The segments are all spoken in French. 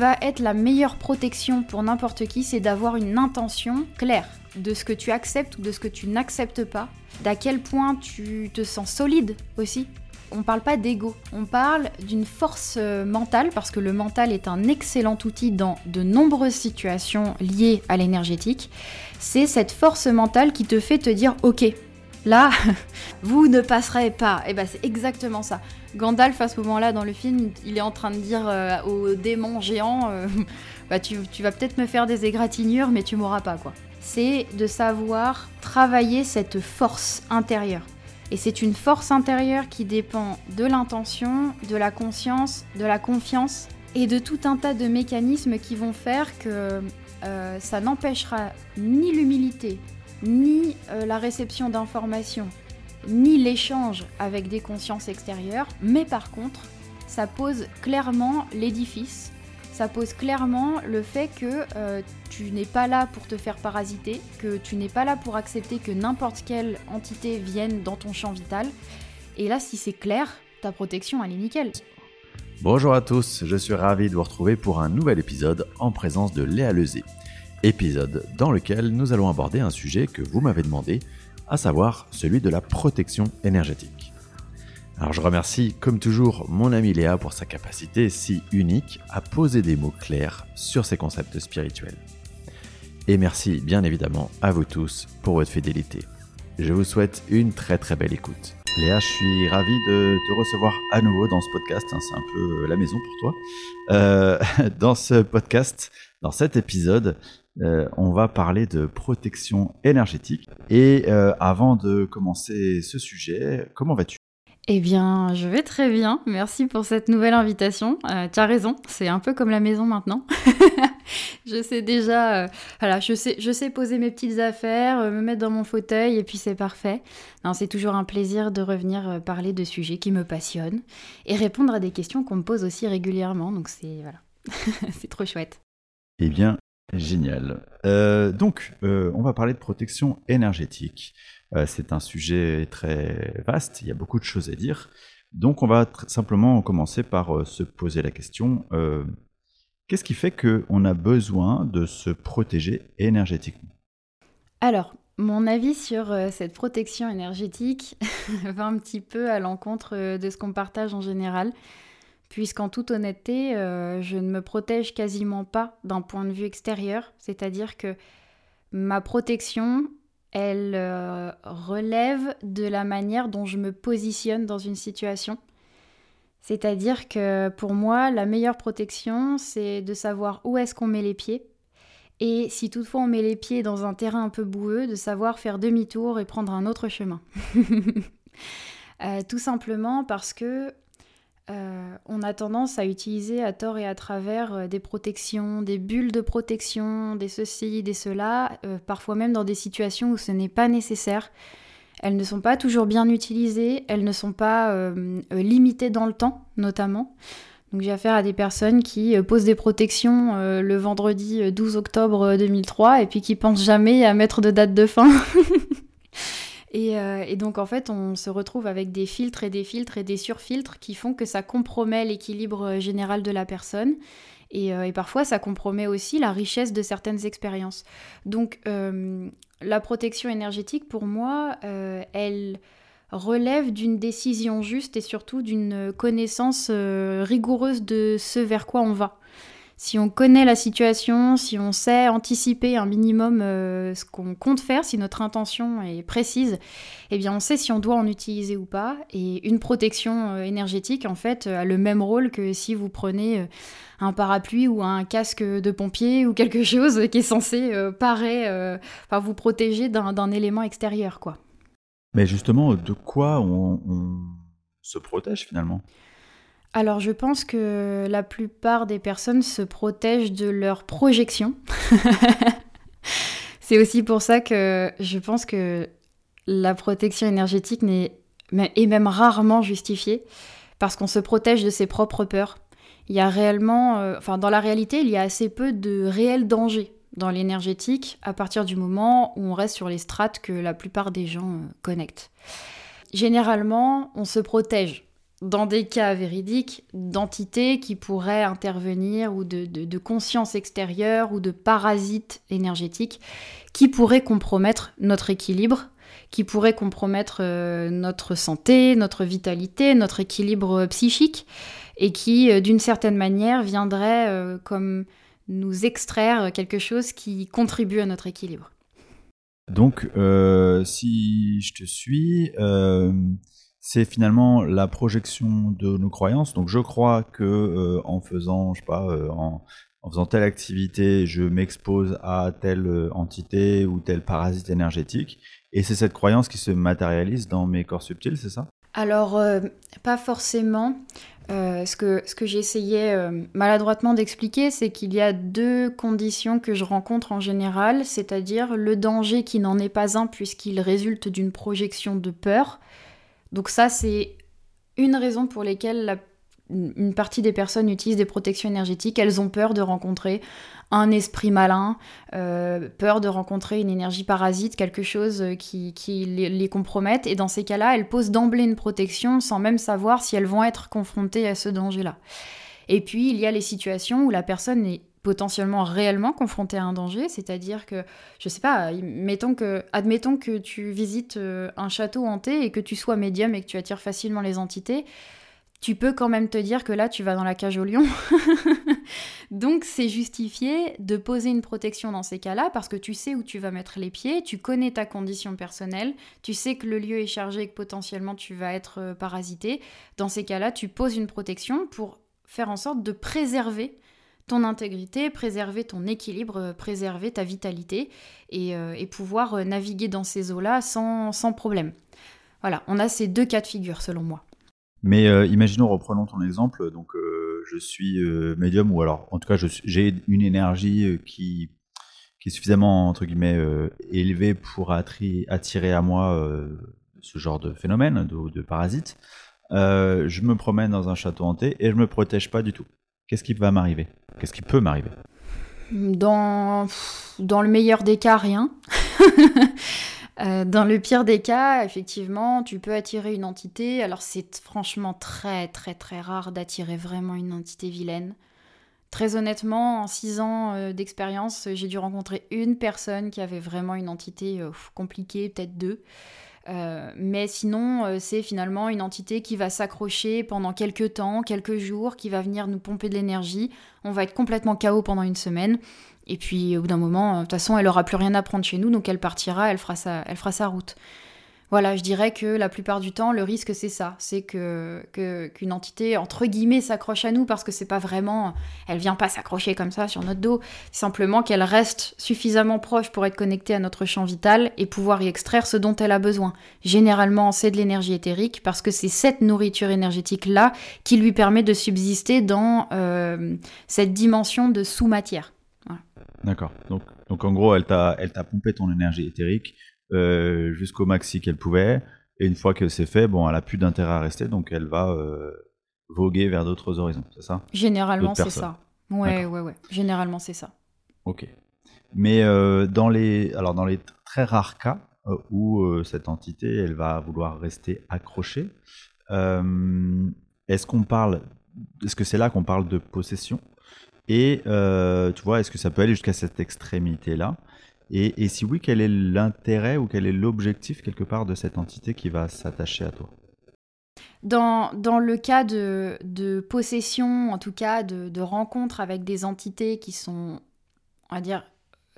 va être la meilleure protection pour n'importe qui, c'est d'avoir une intention claire de ce que tu acceptes ou de ce que tu n'acceptes pas, d'à quel point tu te sens solide aussi. On parle pas d'ego, on parle d'une force euh, mentale parce que le mental est un excellent outil dans de nombreuses situations liées à l'énergétique. C'est cette force mentale qui te fait te dire OK, là, vous ne passerez pas. Et ben c'est exactement ça. Gandalf à ce moment-là dans le film, il est en train de dire euh, au démon géant, euh, bah tu, tu vas peut-être me faire des égratignures, mais tu m'auras pas quoi. C'est de savoir travailler cette force intérieure. Et c'est une force intérieure qui dépend de l'intention, de la conscience, de la confiance et de tout un tas de mécanismes qui vont faire que euh, ça n'empêchera ni l'humilité, ni euh, la réception d'informations, ni l'échange avec des consciences extérieures, mais par contre, ça pose clairement l'édifice, ça pose clairement le fait que euh, tu n'es pas là pour te faire parasiter, que tu n'es pas là pour accepter que n'importe quelle entité vienne dans ton champ vital. Et là, si c'est clair, ta protection, elle est nickel. Bonjour à tous, je suis ravi de vous retrouver pour un nouvel épisode en présence de Léa Lezé. Épisode dans lequel nous allons aborder un sujet que vous m'avez demandé, à savoir celui de la protection énergétique. Alors je remercie comme toujours mon ami Léa pour sa capacité si unique à poser des mots clairs sur ces concepts spirituels. Et merci bien évidemment à vous tous pour votre fidélité. Je vous souhaite une très très belle écoute. Léa, je suis ravi de te recevoir à nouveau dans ce podcast. Hein, c'est un peu la maison pour toi. Euh, dans ce podcast, dans cet épisode, euh, on va parler de protection énergétique. Et euh, avant de commencer ce sujet, comment vas-tu? Eh bien, je vais très bien. Merci pour cette nouvelle invitation. Euh, tu as raison, c'est un peu comme la maison maintenant. je sais déjà, euh, voilà, je sais, je sais poser mes petites affaires, euh, me mettre dans mon fauteuil et puis c'est parfait. Non, c'est toujours un plaisir de revenir parler de sujets qui me passionnent et répondre à des questions qu'on me pose aussi régulièrement. Donc c'est voilà, c'est trop chouette. Eh bien, génial. donc, on va parler de protection énergétique. Euh, c'est un sujet très vaste, il y a beaucoup de choses à dire. Donc on va simplement commencer par euh, se poser la question, euh, qu'est-ce qui fait qu'on a besoin de se protéger énergétiquement? Alors, mon avis sur cette protection énergétique va un petit peu à l'encontre de ce qu'on partage en général, puisqu'en toute honnêteté, je ne me protège quasiment pas d'un point de vue extérieur, c'est-à-dire que ma protection, elle euh, relève de la manière dont je me positionne dans une situation. C'est-à-dire que pour moi, la meilleure protection, c'est de savoir où est-ce qu'on met les pieds. Et si toutefois on met les pieds dans un terrain un peu boueux, de savoir faire demi-tour et prendre un autre chemin. Euh, tout simplement parce que euh, on a tendance à utiliser à tort et à travers euh, des protections, des bulles de protection, des ceci, des cela, euh, parfois même dans des situations où ce n'est pas nécessaire. Elles ne sont pas toujours bien utilisées, elles ne sont pas limitées dans le temps, notamment. Donc j'ai affaire à des personnes qui posent des protections le vendredi 12 octobre 2003 et puis qui pensent jamais à mettre de date de fin. Euh, et, donc en fait, on se retrouve avec des filtres et des filtres et des surfiltres qui font que ça compromet l'équilibre euh, général de la personne. Euh, et, parfois, ça compromet aussi la richesse de certaines expériences. Donc la protection énergétique, pour moi, elle relève d'une décision juste et surtout d'une connaissance rigoureuse de ce vers quoi on va si on connaît la situation, si on sait anticiper un minimum euh, ce qu'on compte faire, si notre intention est précise, eh bien on sait si on doit en utiliser ou pas. Et une protection euh, énergétique, en fait, a le même rôle que si vous prenez euh, un parapluie ou un casque de pompier ou quelque chose qui est censé parer, vous protéger d'un élément extérieur, quoi. Mais justement, de quoi on se protège finalement? Alors je pense que la plupart des personnes se protègent de leur projection. C'est aussi pour ça que je pense que la protection énergétique n'est est même rarement justifiée parce qu'on se protège de ses propres peurs. Il y a réellement, euh, enfin dans la réalité, il y a assez peu de réels dangers dans l'énergétique à partir du moment où on reste sur les strates que la plupart des gens euh, connectent. Généralement, on se protège dans des cas véridiques d'entités qui pourraient intervenir ou de, de, conscience extérieure ou de parasites énergétiques qui pourraient compromettre notre équilibre, qui pourraient compromettre euh, notre santé, notre vitalité, notre équilibre psychique et qui, euh, d'une certaine manière, viendraient euh, comme nous extraire quelque chose qui contribue à notre équilibre. Donc, si je te suis, c'est finalement la projection de nos croyances. Donc je crois que euh, en faisant, je sais pas, euh, en, faisant telle activité, je m'expose à telle euh, entité ou tel parasite énergétique. Et c'est cette croyance qui se matérialise dans mes corps subtils, c'est ça? Alors, pas forcément. ce que, ce que j'essayais maladroitement d'expliquer, c'est qu'il y a deux conditions que je rencontre en général, c'est-à-dire le danger qui n'en est pas un puisqu'il résulte d'une projection de peur, donc ça, c'est une raison pour laquelle une partie des personnes utilisent des protections énergétiques. Elles ont peur de rencontrer un esprit malin, euh, peur de rencontrer une énergie parasite, quelque chose qui, les, les, compromette. Et dans ces cas-là, elles posent d'emblée une protection sans même savoir si elles vont être confrontées à ce danger-là. Et puis, il y a les situations où la personne est potentiellement réellement confronté à un danger, c'est-à-dire que, je sais pas, mettons que, admettons que tu visites euh, un château hanté et que tu sois médium et que tu attires facilement les entités, tu peux quand même te dire que là, tu vas dans la cage au lion. Donc, c'est justifié de poser une protection dans ces cas-là parce que tu sais où tu vas mettre les pieds, tu connais ta condition personnelle, tu sais que le lieu est chargé et que potentiellement tu vas être euh, parasité. Dans ces cas-là, tu poses une protection pour faire en sorte de préserver ton intégrité, préserver ton équilibre, euh, préserver ta vitalité et, euh, pouvoir euh, naviguer dans ces eaux-là sans, problème. Voilà, on a ces deux cas de figure selon moi. Mais imaginons, reprenons ton exemple, donc je suis médium ou alors en tout cas j'ai une énergie qui, est suffisamment élevée pour attirer à moi ce genre de phénomène, de, de parasite. je me promène dans un château hanté et je me protège pas du tout qu'est-ce qui va m'arriver? Qu'est-ce qui peut m'arriver? Dans, dans le meilleur des cas, rien. Euh, dans le pire des cas, effectivement, tu peux attirer une entité. Alors c'est franchement très très très rare d'attirer vraiment une entité vilaine. Très honnêtement, en six ans euh, d'expérience, j'ai dû rencontrer une personne qui avait vraiment une entité euh, compliquée, peut-être deux. Euh, mais sinon, euh, c'est finalement une entité qui va s'accrocher pendant quelques temps, quelques jours, qui va venir nous pomper de l'énergie. On va être complètement KO pendant une semaine. Et puis, au bout d'un moment, euh, de toute façon, elle aura plus rien à prendre chez nous, donc elle partira, elle fera sa, elle fera sa route. Voilà, je dirais que la plupart du temps, le risque, c'est ça. C'est que, qu'une entité, entre guillemets, s'accroche à nous parce que c'est pas vraiment. Elle vient pas s'accrocher comme ça sur notre dos. Simplement qu'elle reste suffisamment proche pour être connectée à notre champ vital et pouvoir y extraire ce dont elle a besoin. Généralement, c'est de l'énergie éthérique parce que c'est cette nourriture énergétique-là qui lui permet de subsister dans euh, cette dimension de sous-matière. D'accord. Donc, donc en gros, elle t'a, elle t'a pompé ton énergie éthérique euh, jusqu'au maxi qu'elle pouvait. Et une fois que c'est fait, bon, elle a plus d'intérêt à rester, donc elle va euh, voguer vers d'autres horizons, c'est ça? Généralement, c'est ça. Ouais, ouais, ouais. Généralement, c'est ça. Ok. Mais euh, dans les, alors dans les très rares cas où cette entité, elle va vouloir rester accrochée, est-ce qu'on parle, est-ce que c'est là qu'on parle de possession? Et tu vois, est-ce que ça peut aller jusqu'à cette extrémité-là? Et, si oui, quel est l'intérêt ou quel est l'objectif quelque part de cette entité qui va s'attacher à toi? Dans, le cas de, possession, en tout cas de, de rencontres avec des entités qui sont, on va dire,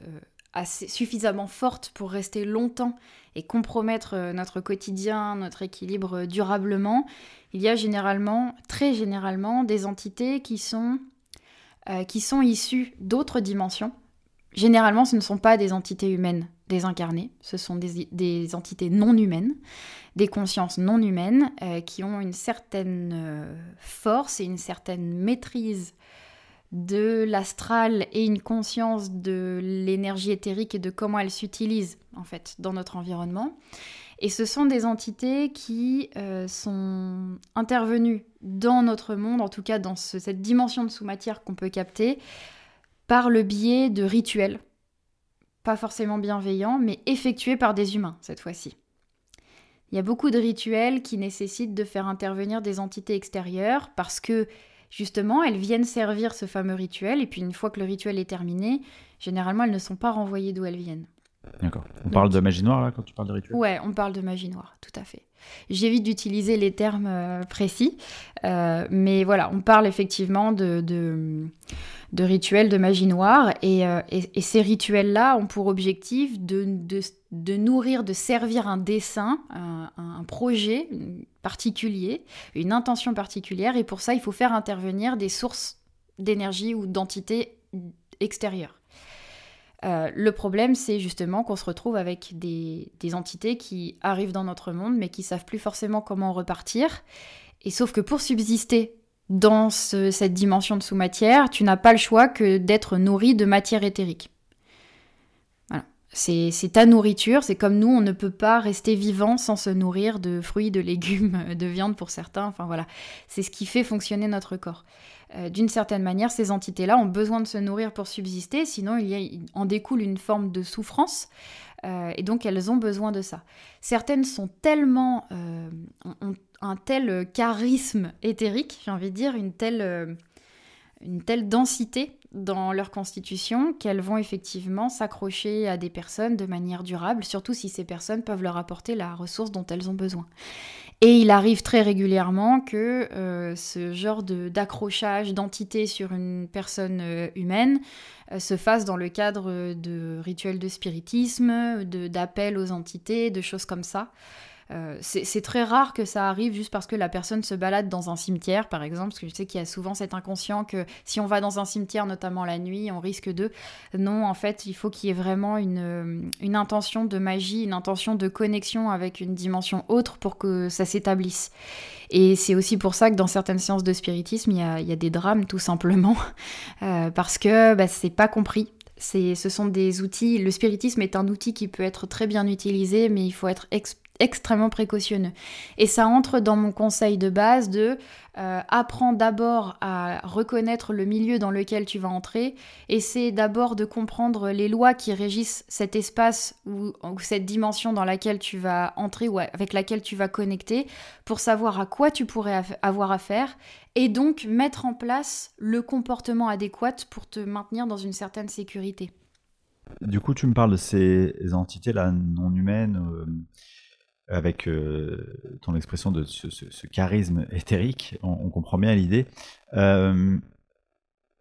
euh, suffisamment fortes pour rester longtemps et compromettre euh, notre quotidien, notre équilibre durablement, il y a généralement, très généralement, des entités qui sont, euh, qui sont issues d'autres dimensions Généralement, ce ne sont pas des entités humaines désincarnées, ce sont des, entités non humaines, des consciences non humaines euh, qui ont une certaine euh, force et une certaine maîtrise de l'astral et une conscience de l'énergie éthérique et de comment elle s'utilise en fait dans notre environnement. Et ce sont des entités qui euh, sont intervenues dans notre monde, en tout cas dans cette dimension de sous-matière qu'on peut capter, par le biais de rituels, pas forcément bienveillants, mais effectués par des humains cette fois-ci. Il y a beaucoup de rituels qui nécessitent de faire intervenir des entités extérieures parce que justement, elles viennent servir ce fameux rituel et puis une fois que le rituel est terminé, généralement, elles ne sont pas renvoyées d'où elles viennent. D'accord. On parle de magie noire là quand tu parles de rituel? Ouais, on parle de magie noire, tout à fait. J'évite d'utiliser les termes euh, précis, euh, mais voilà, on parle effectivement de, de, rituels de magie noire, et, euh, ces rituels-là ont pour objectif de, nourrir, de servir un dessin, un, projet particulier, une intention particulière, et pour ça, il faut faire intervenir des sources d'énergie ou d'entités extérieures. Euh, le problème, c'est justement qu'on se retrouve avec des, entités qui arrivent dans notre monde, mais qui savent plus forcément comment repartir. Et sauf que pour subsister dans cette dimension de sous-matière, tu n'as pas le choix que d'être nourri de matière éthérique. Voilà. C'est ta nourriture, c'est comme nous, on ne peut pas rester vivant sans se nourrir de fruits, de légumes, de viande pour certains. Enfin voilà, c'est ce qui fait fonctionner notre corps. Euh, d'une certaine manière, ces entités-là ont besoin de se nourrir pour subsister, sinon il en découle une forme de souffrance, euh, et donc elles ont besoin de ça. Certaines sont tellement, euh, ont un tel charisme éthérique, j'ai envie de dire, une telle, une telle densité dans leur constitution qu'elles vont effectivement s'accrocher à des personnes de manière durable, surtout si ces personnes peuvent leur apporter la ressource dont elles ont besoin. Et il arrive très régulièrement que euh, ce genre d'accrochage, d'entité sur une personne euh, humaine euh, se fasse dans le cadre de rituels de spiritisme, d'appels aux entités, de choses comme ça. Euh, c'est très rare que ça arrive juste parce que la personne se balade dans un cimetière, par exemple, parce que je sais qu'il y a souvent cet inconscient que si on va dans un cimetière, notamment la nuit, on risque de... Non, en fait, il faut qu'il y ait vraiment une, euh, intention de magie, une intention de connexion avec une dimension autre pour que ça s'établisse. Et c'est aussi pour ça que dans certaines séances de spiritisme, il y a, des drames, tout simplement, euh, parce que bah, c'est pas compris ce sont des outils. Le spiritisme est un outil qui peut être très bien utilisé, mais il faut être extrêmement précautionneux. Et ça entre dans mon conseil de base de euh, apprends d'abord à reconnaître le milieu dans lequel tu vas entrer, essaie d'abord de comprendre les lois qui régissent cet espace ou, cette dimension dans laquelle tu vas entrer ou avec laquelle tu vas connecter pour savoir à quoi tu pourrais avoir affaire et donc mettre en place le comportement adéquat pour te maintenir dans une certaine sécurité. Du coup, tu me parles de ces entités-là non humaines. Euh, avec euh, ton expression de ce, charisme éthérique, on, comprend bien l'idée. Euh,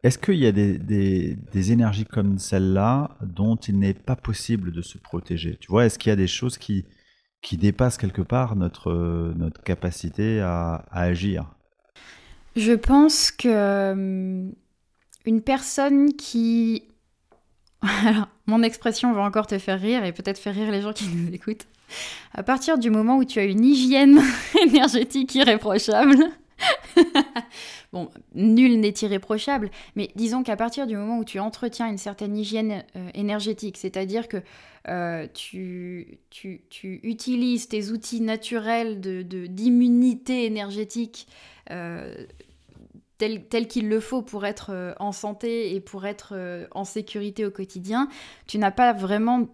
est-ce qu'il y a des, énergies comme celle-là dont il n'est pas possible de se protéger? Tu vois, est-ce qu'il y a des choses qui, dépassent quelque part notre, notre capacité à, agir? Je pense que euh, une personne qui... Alors, mon expression va encore te faire rire et peut-être faire rire les gens qui nous écoutent. À partir du moment où tu as une hygiène énergétique irréprochable, bon, nul n'est irréprochable, mais disons qu'à partir du moment où tu entretiens une certaine hygiène euh, énergétique, c'est-à-dire que euh, tu, utilises tes outils naturels d'immunité de, énergétique euh, tel qu'il le faut pour être en santé et pour être en sécurité au quotidien, tu n'as pas vraiment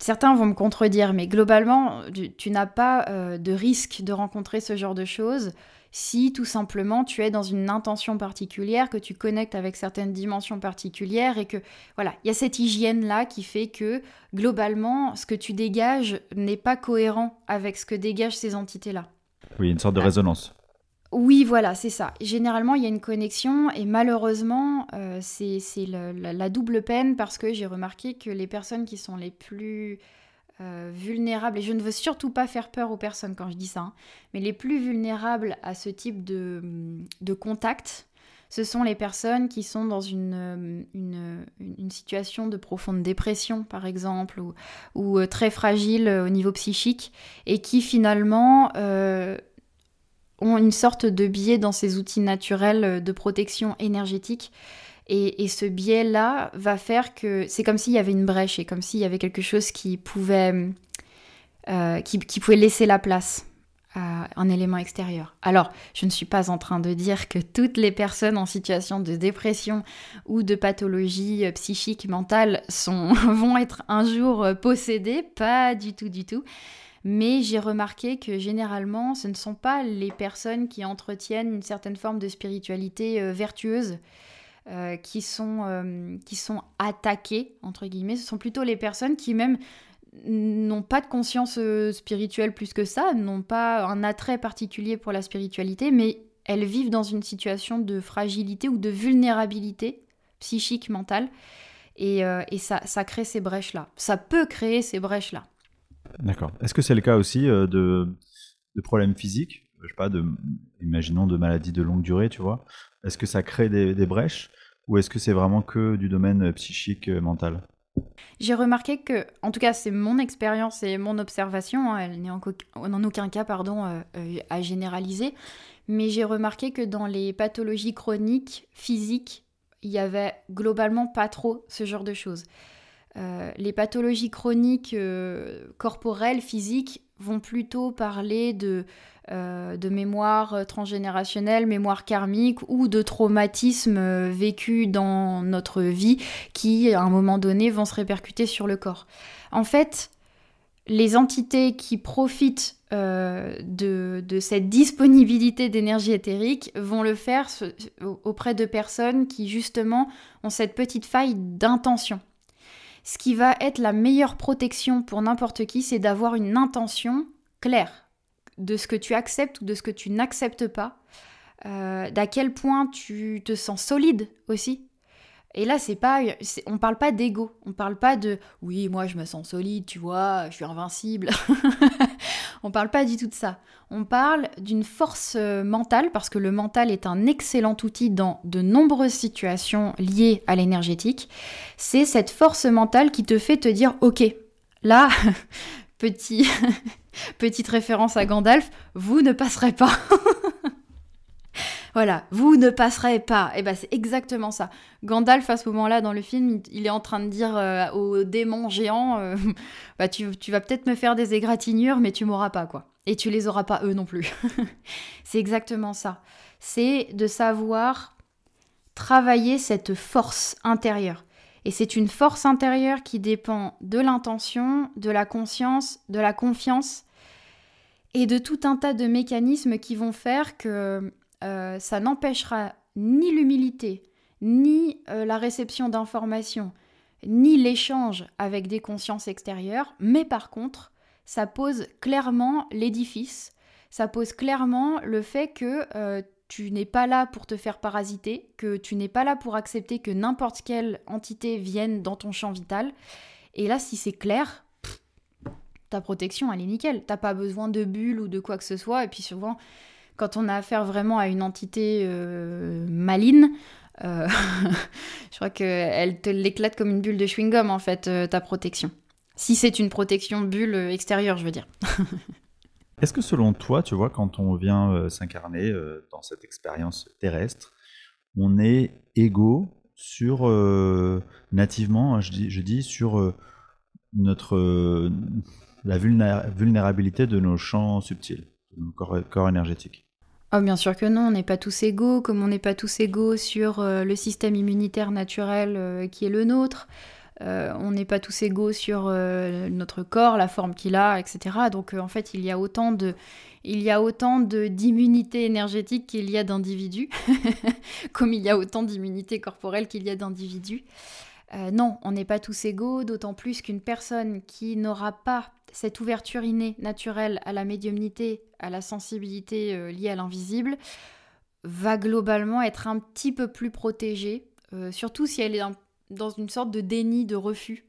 Certains vont me contredire, mais globalement, tu, n'as pas euh, de risque de rencontrer ce genre de choses si tout simplement tu es dans une intention particulière, que tu connectes avec certaines dimensions particulières et que voilà, il y a cette hygiène là qui fait que globalement, ce que tu dégages n'est pas cohérent avec ce que dégagent ces entités là. Oui, une sorte de résonance. Oui, voilà, c'est ça. Généralement, il y a une connexion et malheureusement, euh, c'est la, double peine parce que j'ai remarqué que les personnes qui sont les plus euh, vulnérables, et je ne veux surtout pas faire peur aux personnes quand je dis ça, hein, mais les plus vulnérables à ce type de, contact, ce sont les personnes qui sont dans une, situation de profonde dépression, par exemple, ou, euh, très fragile au niveau psychique, et qui finalement ont une sorte de biais dans ces outils naturels euh, de protection énergétique. Et, ce biais-là va faire que c'est comme s'il y avait une brèche et comme s'il y avait quelque chose qui pouvait, euh, qui, pouvait laisser la place à un élément extérieur. Alors, je ne suis pas en train de dire que toutes les personnes en situation de dépression ou de pathologie euh, psychique, mentale sont, vont être un jour possédées, pas du tout, du tout. Mais j'ai remarqué que généralement, ce ne sont pas les personnes qui entretiennent une certaine forme de spiritualité euh, vertueuse euh, qui, sont, euh, qui sont attaquées, entre guillemets. Ce sont plutôt les personnes qui même n'ont pas de conscience spirituelle plus que ça, n'ont pas un attrait particulier pour la spiritualité, mais elles vivent dans une situation de fragilité ou de vulnérabilité psychique, mentale. Et, et ça, ça crée ces brèches-là. Ça peut créer ces brèches-là. D'accord. Est-ce que c'est le cas aussi euh, de, problèmes physiques? Je sais pas, imaginons de maladies de longue durée, tu vois. Est-ce que ça crée des, brèches ou est-ce que c'est vraiment que du domaine euh, psychique, euh, mental? J'ai remarqué que, en tout cas, c'est mon expérience et mon observation, hein, elle n'est en, aucun cas pardon, à généraliser, mais j'ai remarqué que dans les pathologies chroniques physiques, il y avait globalement pas trop ce genre de choses. Euh, les pathologies chroniques euh, corporelles, physiques, vont plutôt parler de, euh, de mémoire transgénérationnelle, mémoire karmique ou de traumatismes vécus dans notre vie qui, à un moment donné, vont se répercuter sur le corps. En fait, les entités qui profitent de, cette disponibilité d'énergie éthérique vont le faire auprès de personnes qui, justement, ont cette petite faille d'intention. Ce qui va être la meilleure protection pour n'importe qui, c'est d'avoir une intention claire de ce que tu acceptes ou de ce que tu n'acceptes pas, euh, d'à quel point tu te sens solide aussi et là, c'est pas, on parle pas d'ego, on parle pas de oui, moi je me sens solide, tu vois, je suis invincible. on parle pas du tout de ça. On parle d'une force euh, mentale parce que le mental est un excellent outil dans de nombreuses situations liées à l'énergétique. C'est cette force mentale qui te fait te dire ok, là, petit, petite référence à Gandalf, vous ne passerez pas. Voilà, vous ne passerez pas. Et eh ben c'est exactement ça. Gandalf à ce moment-là dans le film, il est en train de dire euh, aux démons géants, euh, bah tu, vas peut-être me faire des égratignures, mais tu m'auras pas quoi. Et tu les auras pas eux non plus. c'est exactement ça. C'est de savoir travailler cette force intérieure. Et c'est une force intérieure qui dépend de l'intention, de la conscience, de la confiance et de tout un tas de mécanismes qui vont faire que euh, ça n'empêchera ni l'humilité, ni euh, la réception d'informations, ni l'échange avec des consciences extérieures, mais par contre, ça pose clairement l'édifice, ça pose clairement le fait que euh, tu n'es pas là pour te faire parasiter, que tu n'es pas là pour accepter que n'importe quelle entité vienne dans ton champ vital. Et là, si c'est clair, ta protection, elle est nickel. T'as pas besoin de bulles ou de quoi que ce soit. Et puis souvent, quand on a affaire vraiment à une entité euh, maline, euh, je crois qu'elle te l'éclate comme une bulle de chewing-gum, en fait, euh, ta protection. Si c'est une protection bulle extérieure, je veux dire. Est-ce que selon toi, tu vois, quand on vient s'incarner dans cette expérience terrestre, on est égaux sur, nativement, hein, je dis, je dis sur notre, la vulnérabilité de nos champs subtils, de nos corps énergétiques? Oh, bien sûr que non, on n'est pas tous égaux, comme on n'est pas tous égaux sur euh, le système immunitaire naturel euh, qui est le nôtre. Euh, on n'est pas tous égaux sur notre corps, la forme qu'il a, etc. Donc en fait, il y a autant de, il y a autant d'immunité énergétique qu'il y a d'individus, comme il y a autant d'immunité corporelle qu'il y a d'individus. Non, on n'est pas tous égaux, d'autant plus qu'une personne qui n'aura pas cette ouverture innée, naturelle à la médiumnité, à la sensibilité euh, liée à l'invisible, va globalement être un petit peu plus protégée, euh, surtout si elle est dans une sorte de déni, de refus.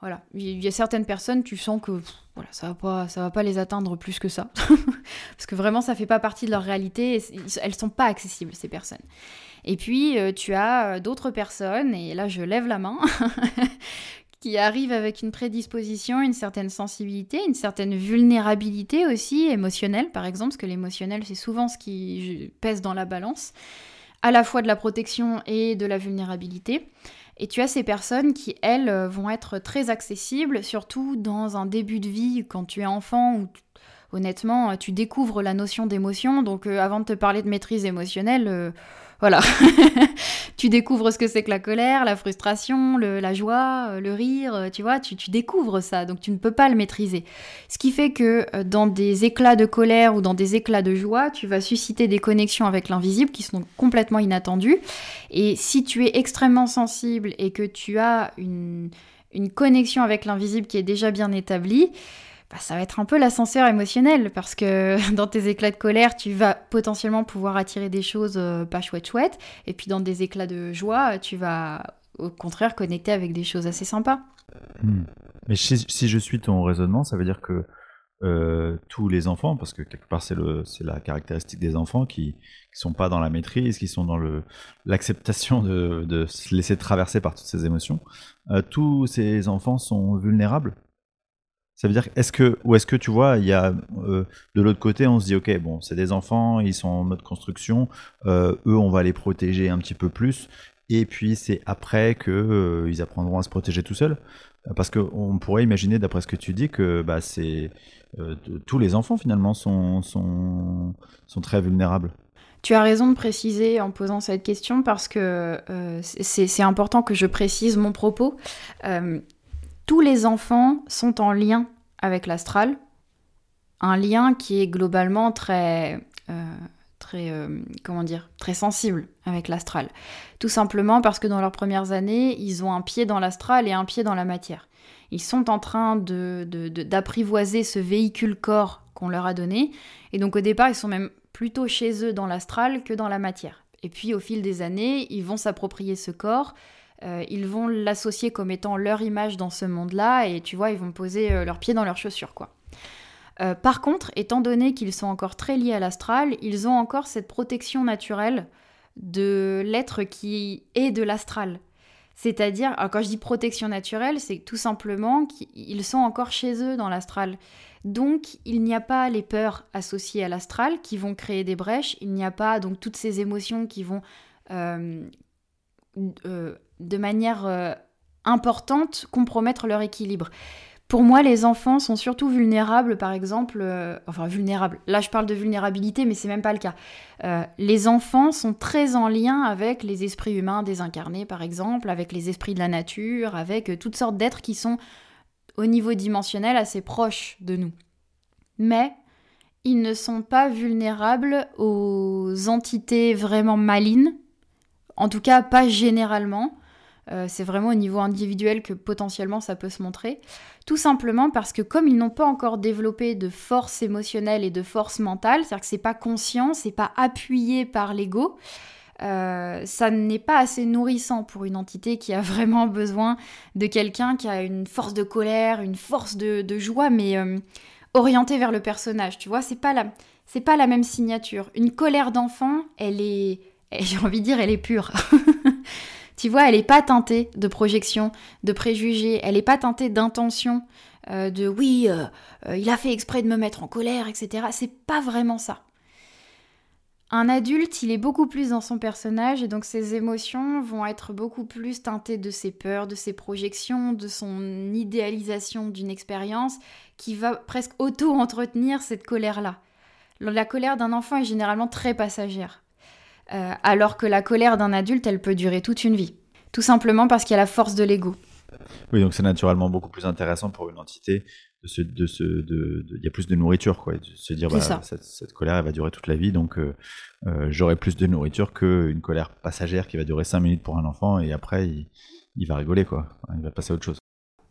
Voilà, il y a certaines personnes, tu sens que voilà, ça va pas, ça va pas les atteindre plus que ça, parce que vraiment ça fait pas partie de leur réalité, et elles sont pas accessibles ces personnes. Et puis euh, tu as d'autres personnes, et là je lève la main, qui arrivent avec une prédisposition, une certaine sensibilité, une certaine vulnérabilité aussi émotionnelle, par exemple, parce que l'émotionnel, c'est souvent ce qui pèse dans la balance, à la fois de la protection et de la vulnérabilité. Et tu as ces personnes qui, elles, vont être très accessibles, surtout dans un début de vie, quand tu es enfant, ou honnêtement, tu découvres la notion d'émotion. Donc, euh, avant de te parler de maîtrise émotionnelle, euh, Voilà. tu découvres ce que c'est que la colère, la frustration, la joie, euh, le rire, euh, tu vois, tu, découvres ça, donc tu ne peux pas le maîtriser. Ce qui fait que euh, dans des éclats de colère ou dans des éclats de joie, tu vas susciter des connexions avec l'invisible qui sont complètement inattendues. Et si tu es extrêmement sensible et que tu as une connexion avec l'invisible qui est déjà bien établie, bah, ça va être un peu l'ascenseur émotionnel parce que dans tes éclats de colère, tu vas potentiellement pouvoir attirer des choses euh, pas chouettes chouettes et puis dans des éclats de joie, tu vas au contraire connecter avec des choses assez sympas. Hmm. Mais si, je suis ton raisonnement, ça veut dire que euh, tous les enfants, parce que quelque part c'est la caractéristique des enfants qui, qui sont pas dans la maîtrise, qui sont dans l'acceptation de, se laisser traverser par toutes ces émotions, euh, tous ces enfants sont vulnérables ça veut dire, est-ce que, ou est-ce que tu vois, il y a euh, de l'autre côté, on se dit, ok, bon, c'est des enfants, ils sont en mode construction, euh, eux, on va les protéger un petit peu plus, et puis c'est après que euh, apprendront à se protéger tout seuls, parce qu'on pourrait imaginer, d'après ce que tu dis, que bah, c'est tous les enfants finalement sont, sont, sont très vulnérables. Tu as raison de préciser en posant cette question parce que c'est important que je précise mon propos tous les enfants sont en lien avec l'astral, un lien qui est globalement très, euh, très, euh, comment dire, très sensible avec l'astral. Tout simplement parce que dans leurs premières années, ils ont un pied dans l'astral et un pied dans la matière. Ils sont en train de, d'apprivoiser ce véhicule corps qu'on leur a donné, et donc au départ, ils sont même plutôt chez eux dans l'astral que dans la matière. Et puis au fil des années, ils vont s'approprier ce corps, euh, ils vont l'associer comme étant leur image dans ce monde-là, et tu vois, ils vont poser euh, leurs pieds dans leurs chaussures, quoi. Euh, par contre, étant donné qu'ils sont encore très liés à l'astral, ils ont encore cette protection naturelle de l'être qui est de l'astral. C'est-à-dire, quand je dis protection naturelle, c'est tout simplement qu'ils sont encore chez eux dans l'astral. Donc, il n'y a pas les peurs associées à l'astral qui vont créer des brèches, il n'y a pas donc toutes ces émotions qui vont de manière euh, importante compromettre leur équilibre. Pour moi, les enfants sont surtout vulnérables, par exemple, euh, enfin vulnérables. Là, je parle de vulnérabilité, mais c'est même pas le cas. Euh, les enfants sont très en lien avec les esprits humains désincarnés, par exemple, avec les esprits de la nature, avec toutes sortes d'êtres qui sont au niveau dimensionnel assez proches de nous. Mais ils ne sont pas vulnérables aux entités vraiment malines, en tout cas pas généralement. Euh, c'est vraiment au niveau individuel que potentiellement ça peut se montrer. Tout simplement parce que comme ils n'ont pas encore développé de force émotionnelle et de force mentale, c'est-à-dire que c'est pas conscient, c'est pas appuyé par l'ego, euh, ça n'est pas assez nourrissant pour une entité qui a vraiment besoin de quelqu'un qui a une force de colère, une force de, joie, mais euh, orientée vers le personnage. Tu vois, c'est pas c'est pas la même signature. Une colère d'enfant, elle est, j'ai envie de dire, elle est pure. Tu vois, elle n'est pas teintée de projection, de préjugés, elle n'est pas teintée d'intention, euh, de oui, euh, euh, il a fait exprès de me mettre en colère, etc. C'est pas vraiment ça. Un adulte, il est beaucoup plus dans son personnage et donc ses émotions vont être beaucoup plus teintées de ses peurs, de ses projections, de son idéalisation d'une expérience qui va presque auto-entretenir cette colère-là. La colère d'un enfant est généralement très passagère. Euh, alors que la colère d'un adulte, elle peut durer toute une vie. Tout simplement parce qu'il y a la force de l'ego. Oui, donc c'est naturellement beaucoup plus intéressant pour une entité de se, de se, de, il y a plus de nourriture, quoi, de se dire, bah, cette, colère, elle va durer toute la vie, donc euh, euh, j'aurai plus de nourriture qu'une colère passagère qui va durer 5 minutes pour un enfant et après il, il, va rigoler, quoi, il va passer à autre chose.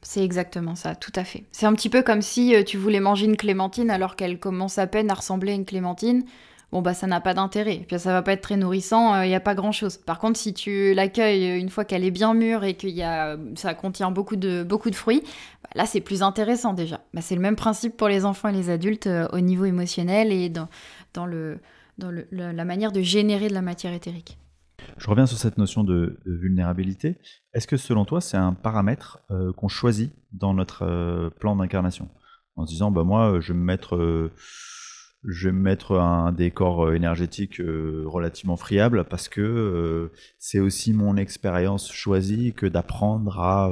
C'est exactement ça, tout à fait. C'est un petit peu comme si tu voulais manger une clémentine alors qu'elle commence à peine à ressembler à une clémentine bon bah ça n'a pas d'intérêt. Puis ça va pas être très nourrissant, il euh, n'y a pas grand chose. Par contre, si tu l'accueilles une fois qu'elle est bien mûre et que y a, ça contient beaucoup de, beaucoup de fruits, bah, là c'est plus intéressant déjà. Bah, c'est le même principe pour les enfants et les adultes euh, au niveau émotionnel et dans, dans, le, dans le, la manière de générer de la matière éthérique. Je reviens sur cette notion de, vulnérabilité. Est-ce que selon toi, c'est un paramètre euh, qu'on choisit dans notre plan d'incarnation? En se disant, bah, moi, je vais me mettre je vais mettre un décor euh, énergétique euh, relativement friable parce que euh, c'est aussi mon expérience choisie que d'apprendre à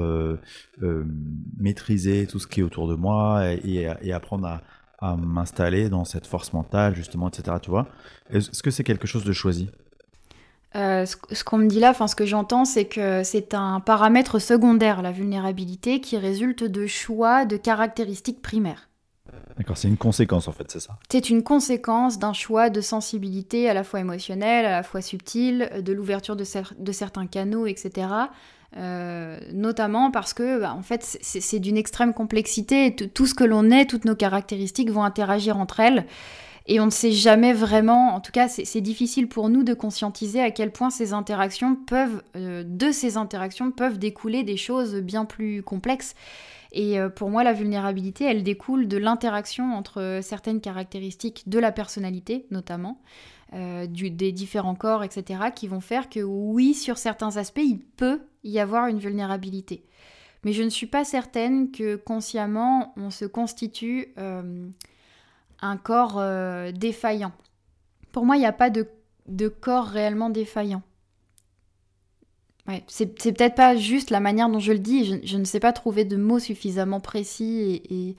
maîtriser tout ce qui est autour de moi et, apprendre à, m'installer dans cette force mentale justement etc tu vois est-ce que c'est quelque chose de choisi? Euh, ce, qu'on me dit là, enfin ce que j'entends, c'est que c'est un paramètre secondaire, la vulnérabilité, qui résulte de choix de caractéristiques primaires. D'accord, c'est une conséquence en fait, c'est ça C'est une conséquence d'un choix de sensibilité à la fois émotionnelle, à la fois subtile, de l'ouverture de, certains canaux, etc. Euh, notamment parce que, bah, en fait, c'est d'une extrême complexité. Tout ce que l'on est, toutes nos caractéristiques vont interagir entre elles. Et on ne sait jamais vraiment, en tout cas, c'est difficile pour nous de conscientiser à quel point ces interactions peuvent, euh, de ces interactions peuvent découler des choses bien plus complexes. Et euh, pour moi, la vulnérabilité, elle découle de l'interaction entre certaines caractéristiques de la personnalité, notamment, euh, des différents corps, etc., qui vont faire que oui, sur certains aspects, il peut y avoir une vulnérabilité. Mais je ne suis pas certaine que consciemment, on se constitue un corps euh, défaillant. Pour moi, il n'y a pas de, corps réellement défaillant. Ouais, c'est peut-être pas juste la manière dont je le dis, je, ne sais pas trouver de mots suffisamment précis et,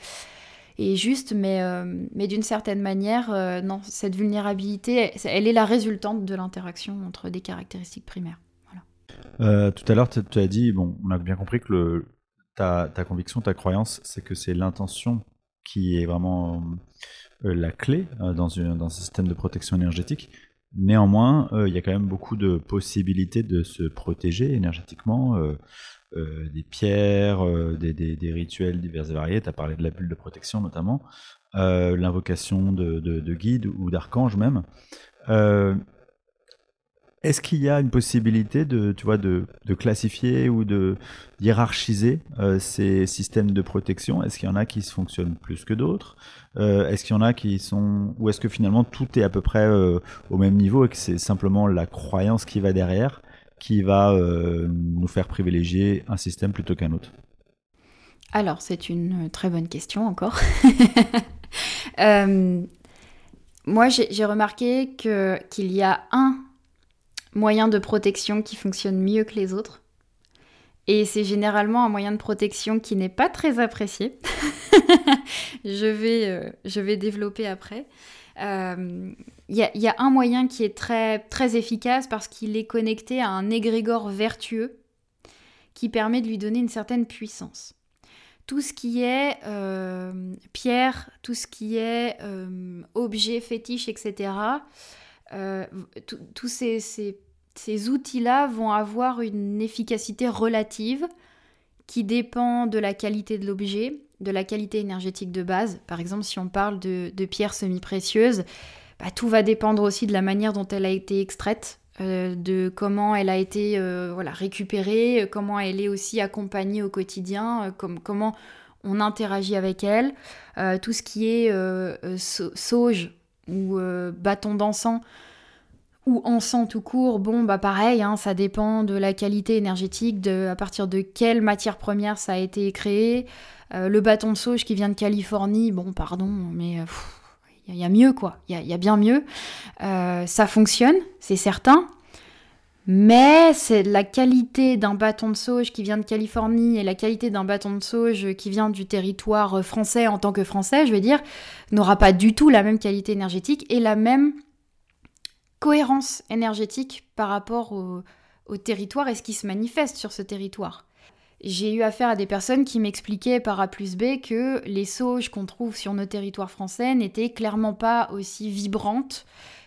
et, justes, mais, euh, mais d'une certaine manière, euh, non, cette vulnérabilité, elle, est la résultante de l'interaction entre des caractéristiques primaires. tout à l'heure, tu as dit, bon, on a bien compris que ta, conviction, ta croyance, c'est que c'est l'intention qui est vraiment euh, la clé euh, dans, dans un système de protection énergétique. Néanmoins, euh, il y a quand même beaucoup de possibilités de se protéger énergétiquement. des pierres, des, rituels divers et variés. Tu as parlé de la bulle de protection notamment, l'invocation de, guides ou d'archanges même. Est-ce qu'il y a une possibilité de, tu vois, de, classifier ou de hiérarchiser euh, ces systèmes de protection? Est-ce qu'il y en a qui fonctionnent plus que d'autres? Euh, Est-ce qu'il y en a qui sont... Ou est-ce que finalement tout est à peu près euh, au même niveau et que c'est simplement la croyance qui va derrière qui va nous faire privilégier un système plutôt qu'un autre? Alors, c'est une très bonne question encore. moi, j'ai remarqué qu'il y a un moyen de protection qui fonctionne mieux que les autres. Et c'est généralement un moyen de protection qui n'est pas très apprécié. je, vais, euh, je vais développer après. Il euh, y, a, un moyen qui est très, très efficace parce qu'il est connecté à un égrégore vertueux qui permet de lui donner une certaine puissance. Tout ce qui est euh, pierre, tout ce qui est objet fétiche, etc., tous ces, ces ces outils-là vont avoir une efficacité relative qui dépend de la qualité de l'objet, de la qualité énergétique de base. Par exemple, si on parle de, pierres semi-précieuses, bah, tout va dépendre aussi de la manière dont elle a été extraite, euh, de comment elle a été euh, voilà, récupérée, comment elle est aussi accompagnée au quotidien, euh, comme, comment on interagit avec elle. tout ce qui est sauge ou bâton d'encens, ou encens tout court, bon bah pareil, hein, ça dépend de la qualité énergétique, de à partir de quelle matière première ça a été créé. Euh, le bâton de sauge qui vient de Californie, bon pardon, mais il y, a mieux quoi, il y, a bien mieux. Euh, ça fonctionne, c'est certain, mais c'est la qualité d'un bâton de sauge qui vient de Californie et la qualité d'un bâton de sauge qui vient du territoire français en tant que français, je veux dire, n'aura pas du tout la même qualité énergétique et la même cohérence énergétique par rapport au, territoire et ce qui se manifeste sur ce territoire. J'ai eu affaire à des personnes qui m'expliquaient par A plus B que les sauges qu'on trouve sur nos territoires français n'étaient clairement pas aussi vibrantes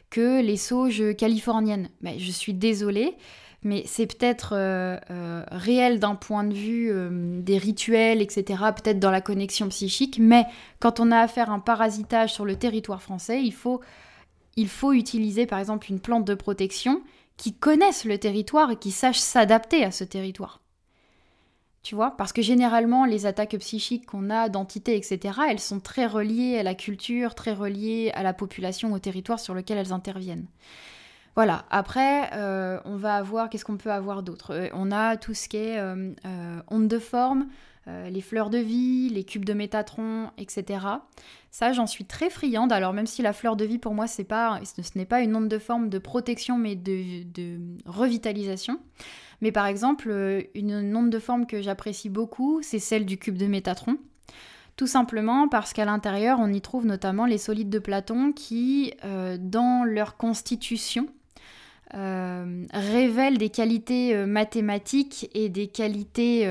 que les sauges californiennes. Mais je suis désolée, mais c'est peut-être euh, euh, réel d'un point de vue euh, des rituels, etc., peut-être dans la connexion psychique, mais quand on a affaire à un parasitage sur le territoire français, il faut il faut utiliser par exemple une plante de protection qui connaisse le territoire et qui sache s'adapter à ce territoire. Tu vois Parce que généralement, les attaques psychiques qu'on a d'entités, etc., elles sont très reliées à la culture, très reliées à la population, au territoire sur lequel elles interviennent. Voilà, après, euh, on va avoir, qu'est-ce qu'on peut avoir d'autre? Euh, On a tout ce qui est euh, onde de forme, les fleurs de vie, les cubes de Métatron, etc. Ça, j'en suis très friande. Alors, même si la fleur de vie, pour moi, pas, ce n'est pas une onde de forme de protection, mais de, revitalisation. Mais par exemple, euh, une onde de forme que j'apprécie beaucoup, c'est celle du cube de Métatron. Tout simplement parce qu'à l'intérieur, on y trouve notamment les solides de Platon qui, euh, dans leur constitution, révèle des qualités mathématiques et des qualités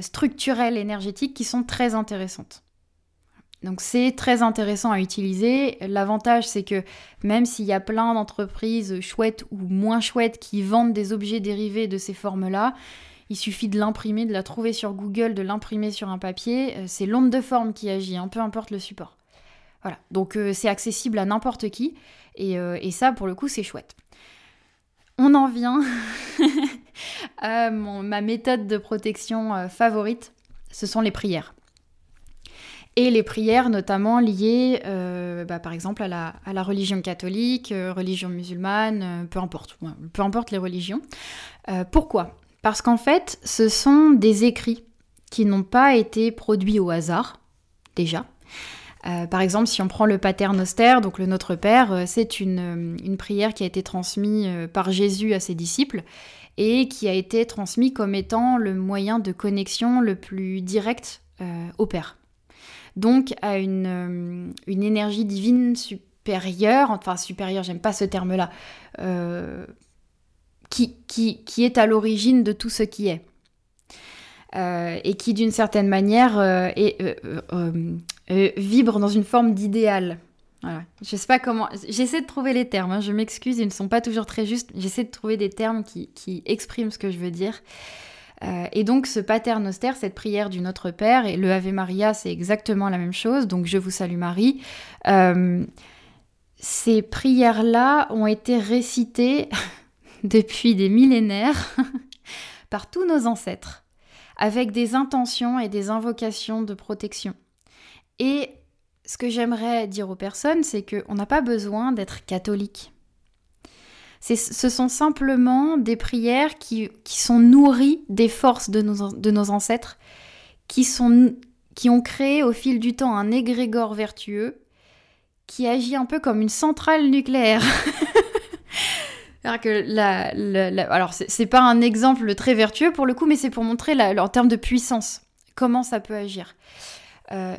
structurelles énergétiques qui sont très intéressantes. Donc c'est très intéressant à utiliser. L'avantage c'est que même s'il y a plein d'entreprises chouettes ou moins chouettes qui vendent des objets dérivés de ces formes-là, il suffit de l'imprimer, de la trouver sur Google, de l'imprimer sur un papier. Euh, c'est l'onde de forme qui agit, hein, peu importe le support. Voilà, donc euh, c'est accessible à n'importe qui. Euh, et, ça, pour le coup, c'est chouette. On en vient à ma méthode de protection favorite, ce sont les prières et les prières notamment liées euh, bah, par exemple à la, religion catholique, euh, religion musulmane, euh, peu importe, peu importe les religions. pourquoi? Parce qu'en fait, ce sont des écrits qui n'ont pas été produits au hasard, déjà. par exemple, si on prend le Pater Noster, donc le Notre Père, c'est une, une, prière qui a été transmise par Jésus à ses disciples et qui a été transmise comme étant le moyen de connexion le plus direct au Père donc à une, euh, une énergie divine supérieure, enfin supérieure, j'aime pas ce terme-là, euh, qui, est à l'origine de tout ce qui est. Euh, et qui d'une certaine manière vibre dans une forme d'idéal. Voilà. Je sais pas comment. J'essaie de trouver les termes. Hein. Je m'excuse, ils ne sont pas toujours très justes. J'essaie de trouver des termes qui, qui, expriment ce que je veux dire. Euh, et donc ce Pater Noster, cette prière du Notre Père, et le Ave Maria, c'est exactement la même chose, donc je vous salue Marie. Euh, ces prières-là ont été récitées depuis des millénaires par tous nos ancêtres, avec des intentions et des invocations de protection. Et ce que j'aimerais dire aux personnes, c'est qu'on n'a pas besoin d'être catholique ce sont simplement des prières qui, sont nourries des forces de nos, ancêtres, qui, ont créé au fil du temps un égrégore vertueux qui agit un peu comme une centrale nucléaire. alors que la, alors c'est pas un exemple très vertueux pour le coup, mais c'est pour montrer en termes de puissance comment ça peut agir. Euh,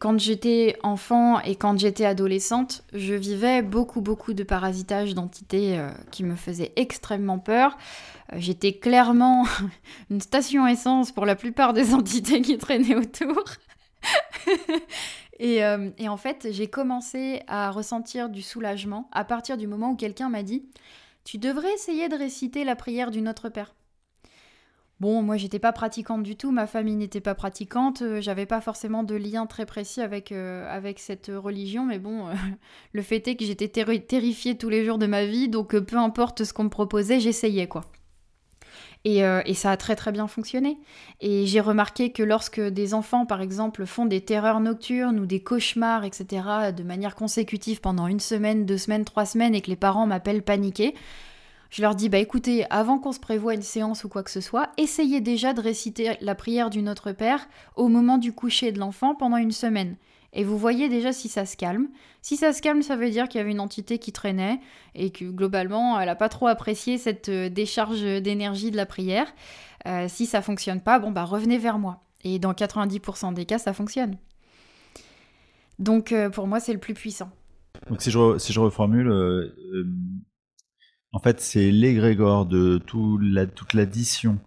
quand j'étais enfant et quand j'étais adolescente, je vivais beaucoup, beaucoup de parasitage d'entités euh, qui me faisaient extrêmement peur. Euh, j'étais clairement une station essence pour la plupart des entités qui traînaient autour. et, en fait, j'ai commencé à ressentir du soulagement à partir du moment où quelqu'un m'a dit Tu devrais essayer de réciter la prière du Notre Père. Bon, moi j'étais pas pratiquante du tout, ma famille n'était pas pratiquante, euh, j'avais pas forcément de lien très précis avec, euh, avec cette religion, mais bon, euh, le fait est que j'étais terrifiée tous les jours de ma vie, donc peu importe ce qu'on me proposait, j'essayais quoi. Et, et, ça a très très bien fonctionné. Et j'ai remarqué que lorsque des enfants, par exemple, font des terreurs nocturnes ou des cauchemars, etc., de manière consécutive pendant une semaine, deux semaines, trois semaines, et que les parents m'appellent paniquée, je leur dis, bah écoutez, avant qu'on se prévoie une séance ou quoi que ce soit, essayez déjà de réciter la prière du Notre Père au moment du coucher de l'enfant pendant une semaine. Et vous voyez déjà si ça se calme. Si ça se calme, ça veut dire qu'il y avait une entité qui traînait et que globalement, elle n'a pas trop apprécié cette euh, décharge d'énergie de la prière. Euh, si ça fonctionne pas, bon bah revenez vers moi. Et dans 90% des cas, ça fonctionne. Donc euh, pour moi, c'est le plus puissant. Donc si je, si je reformule, en fait, c'est l'égrégore de tout la, toute l'addition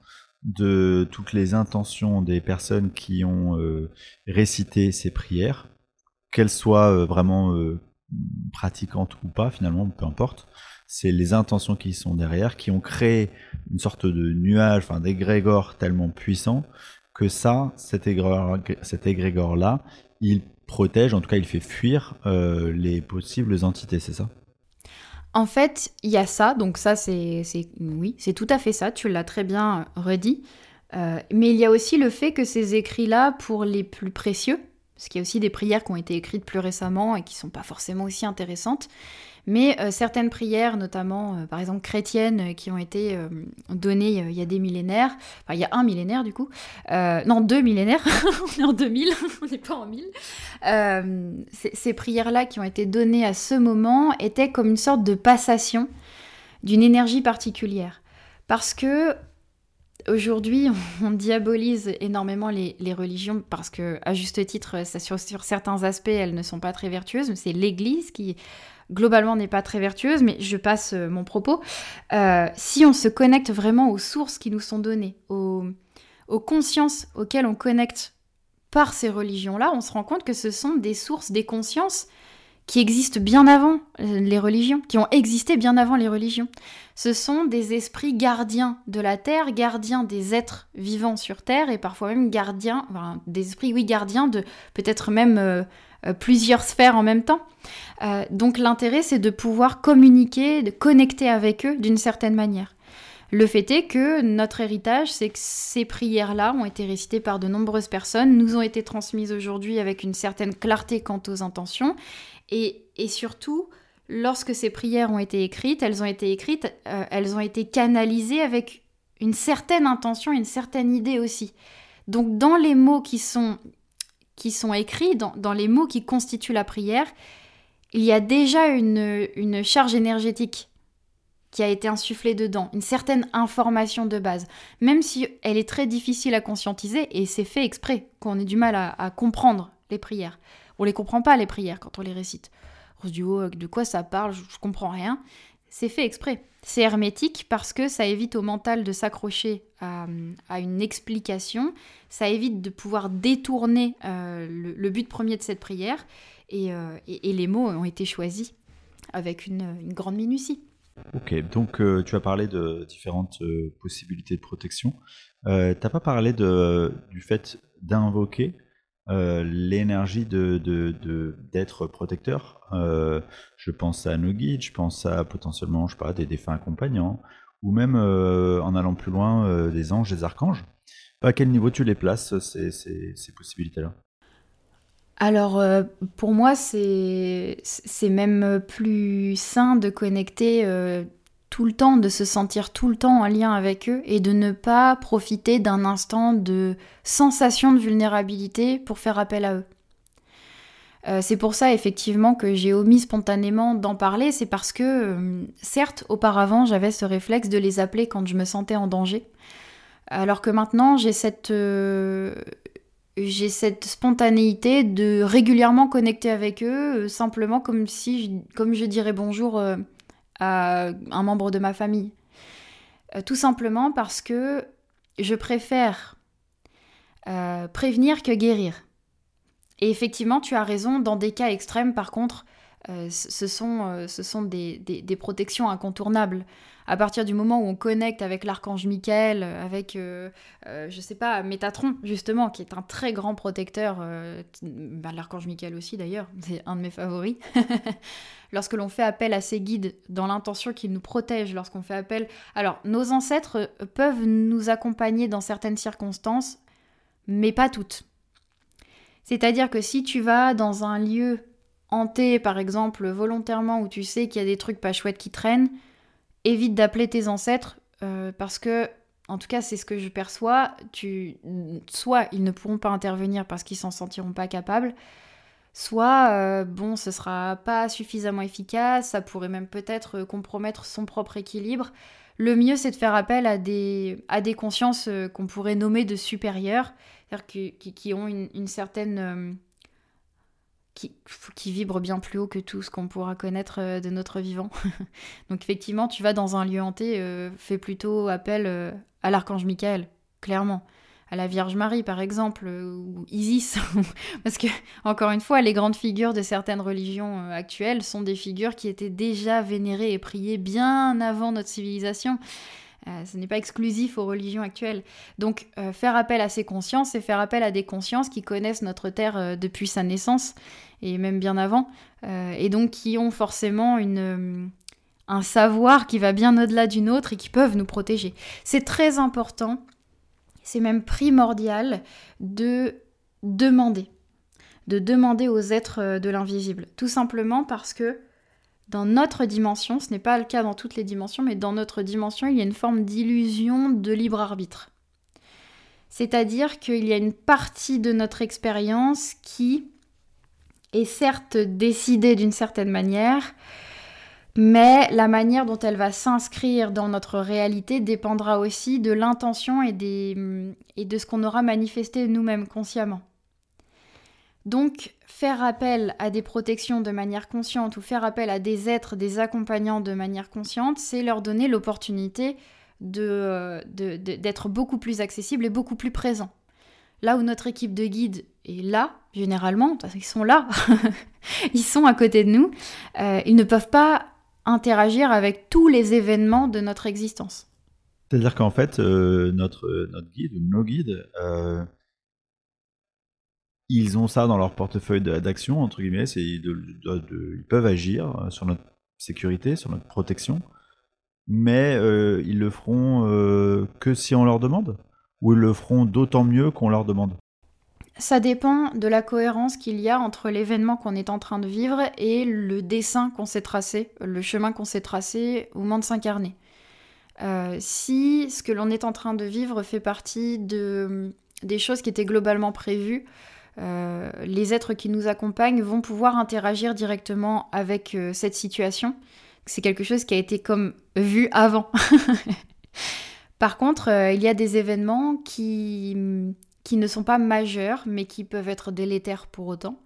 de toutes les intentions des personnes qui ont euh, récité ces prières, qu'elles soient euh, vraiment euh, pratiquantes ou pas, finalement, peu importe. C'est les intentions qui sont derrière, qui ont créé une sorte de nuage, enfin d'égrégore tellement puissant que ça, cet égrégore-là, il protège, en tout cas, il fait fuir les possibles entités, c'est ça? En fait, il y a ça, donc ça c'est oui, c'est tout à fait ça, tu l'as très bien redit. Euh, mais il y a aussi le fait que ces écrits-là, pour les plus précieux, parce qu'il y a aussi des prières qui ont été écrites plus récemment et qui sont pas forcément aussi intéressantes, mais euh, certaines prières, notamment euh, par exemple chrétiennes, euh, qui ont été données il y a des millénaires, enfin il y a un millénaire du coup, non deux millénaires, on est en 2000, on n'est pas en 1000. ces prières-là qui ont été données à ce moment étaient comme une sorte de passation d'une énergie particulière. Parce que Aujourd'hui, on diabolise énormément les, religions parce que, à juste titre, sur, sur, certains aspects, elles ne sont pas très vertueuses. C'est l'Église qui globalement n'est pas très vertueuse, mais je passe euh, mon propos. Euh, si on se connecte vraiment aux sources qui nous sont données, aux, aux consciences auxquelles on connecte par ces religions-là, on se rend compte que ce sont des sources, des consciences qui existent bien avant euh, les religions, qui ont existé bien avant les religions. Ce sont des esprits gardiens de la Terre, gardiens des êtres vivants sur Terre, et parfois même gardiens, enfin, des esprits, oui, gardiens de peut-être même euh, plusieurs sphères en même temps. donc l'intérêt, c'est de pouvoir communiquer, de connecter avec eux d'une certaine manière. Le fait est que notre héritage, c'est que ces prières-là ont été récitées par de nombreuses personnes, nous ont été transmises aujourd'hui avec une certaine clarté quant aux intentions, et, surtout, lorsque ces prières ont été écrites, elles ont été écrites, euh, elles ont été canalisées avec une certaine intention, une certaine idée aussi. Donc dans les mots qui sont, qui sont écrits, dans, les mots qui constituent la prière, il y a déjà une, une charge énergétique qui a été insufflée dedans, une certaine information de base, même si elle est très difficile à conscientiser, et c'est fait exprès qu'on ait du mal à comprendre les prières. On les comprend pas les prières quand on les récite. On se dit oh, de quoi ça parle, je, comprends rien. C'est fait exprès. C'est hermétique parce que ça évite au mental de s'accrocher à, une explication, ça évite de pouvoir détourner euh, le, but premier de cette prière, euh, et, les mots ont été choisis avec une, grande minutie. Ok, donc euh, tu as parlé de différentes possibilités de protection. Euh, T'as pas parlé du fait d'invoquer euh, l'énergie de, d'être protecteur. Euh, je pense à nos guides, je pense à potentiellement, je sais pas, des défunts accompagnants, ou même euh, en allant plus loin, des anges, des archanges. À quel niveau tu les places, ces, ces, possibilités-là? Alors pour moi c'est, même plus sain de connecter tout le temps, de se sentir tout le temps en lien avec eux et de ne pas profiter d'un instant de sensation de vulnérabilité pour faire appel à eux. Euh, c'est pour ça effectivement que j'ai omis spontanément d'en parler, c'est parce que euh, certes auparavant j'avais ce réflexe de les appeler quand je me sentais en danger, alors que maintenant j'ai cette, euh, j'ai cette spontanéité de régulièrement connecter avec eux, simplement comme si, comme je dirais bonjour à un membre de ma famille. Euh, tout simplement parce que je préfère euh, prévenir que guérir. Et effectivement, tu as raison, dans des cas extrêmes, par contre, euh, ce sont, ce sont des, des, protections incontournables à partir du moment où on connecte avec l'archange Michael, avec, euh, euh, je sais pas, Métatron, justement, qui est un très grand protecteur, euh, bah, l'archange Michael aussi d'ailleurs, c'est un de mes favoris. Lorsque l'on fait appel à ces guides dans l'intention qu'ils nous protègent, lorsqu'on fait appel... Alors, nos ancêtres peuvent nous accompagner dans certaines circonstances, mais pas toutes. C'est-à-dire que si tu vas dans un lieu hanté, par exemple, volontairement, où tu sais qu'il y a des trucs pas chouettes qui traînent, évite d'appeler tes ancêtres euh, parce que, en tout cas, c'est ce que je perçois. Tu, soit ils ne pourront pas intervenir parce qu'ils s'en sentiront pas capables, soit euh, bon, ce sera pas suffisamment efficace, ça pourrait même peut-être compromettre son propre équilibre. Le mieux, c'est de faire appel à des, à des consciences euh, qu'on pourrait nommer de supérieures, c'est-à-dire qui, qui, ont une, certaine qui, vibre bien plus haut que tout ce qu'on pourra connaître euh, de notre vivant. Donc effectivement, tu vas dans un lieu hanté, euh, fais plutôt appel euh, à l'archange Michael, clairement. À la Vierge Marie, par exemple, ou Isis. Parce que, encore une fois, les grandes figures de certaines religions actuelles sont des figures qui étaient déjà vénérées et priées bien avant notre civilisation. Euh, ce n'est pas exclusif aux religions actuelles. Donc euh, faire appel à ces consciences, c'est faire appel à des consciences qui connaissent notre Terre euh, depuis sa naissance, et même bien avant, et donc qui ont forcément une, un savoir qui va bien au-delà d'une autre et qui peuvent nous protéger. C'est très important, c'est même primordial de demander, de demander aux êtres de l'invisible, tout simplement parce que dans notre dimension, ce n'est pas le cas dans toutes les dimensions, mais dans notre dimension, il y a une forme d'illusion de libre arbitre. C'est-à-dire qu'il y a une partie de notre expérience qui est certes décidée d'une certaine manière, mais la manière dont elle va s'inscrire dans notre réalité dépendra aussi de l'intention et, de ce qu'on aura manifesté nous-mêmes consciemment. Donc, faire appel à des protections de manière consciente ou faire appel à des êtres, des accompagnants de manière consciente, c'est leur donner l'opportunité d'être de, de, beaucoup plus accessible et beaucoup plus présent. Là où notre équipe de guides est là, généralement, ils sont là, ils sont à côté de nous, euh, ils ne peuvent pas interagir avec tous les événements de notre existence. C'est-à-dire qu'en fait, euh, notre, notre guide nos guides, euh, ils ont ça dans leur portefeuille d'action, entre guillemets, ils peuvent agir sur notre sécurité, sur notre protection, mais euh, ils le feront euh, que si on leur demande Ou ils le feront d'autant mieux qu'on leur demande? Ça dépend de la cohérence qu'il y a entre l'événement qu'on est en train de vivre et le dessin qu'on s'est tracé, le chemin qu'on s'est tracé au moment de s'incarner. Euh, si ce que l'on est en train de vivre fait partie de, des choses qui étaient globalement prévues, les êtres qui nous accompagnent vont pouvoir interagir directement avec cette situation c'est quelque chose qui a été comme vu avant. Par contre, euh, il y a des événements qui, qui ne sont pas majeurs, mais qui peuvent être délétères pour autant,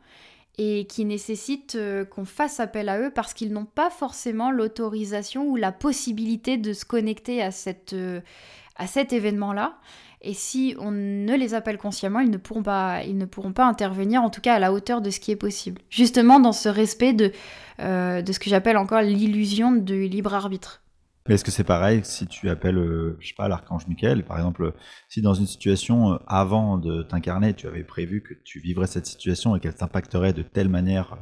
et qui nécessitent euh, qu'on fasse appel à eux parce qu'ils n'ont pas forcément l'autorisation ou la possibilité de se connecter à, cette, euh, à cet événement-là. Et si on ne les appelle consciemment, ils ne, pourront pas, intervenir, en tout cas à la hauteur de ce qui est possible. Justement dans ce respect de, euh, ce que j'appelle encore l'illusion du libre arbitre. Est-ce que c'est pareil si tu appelles, euh, pas, l'archange Michael, par exemple, si dans une situation euh, avant de t'incarner, tu avais prévu que tu vivrais cette situation et qu'elle t'impacterait de telle manière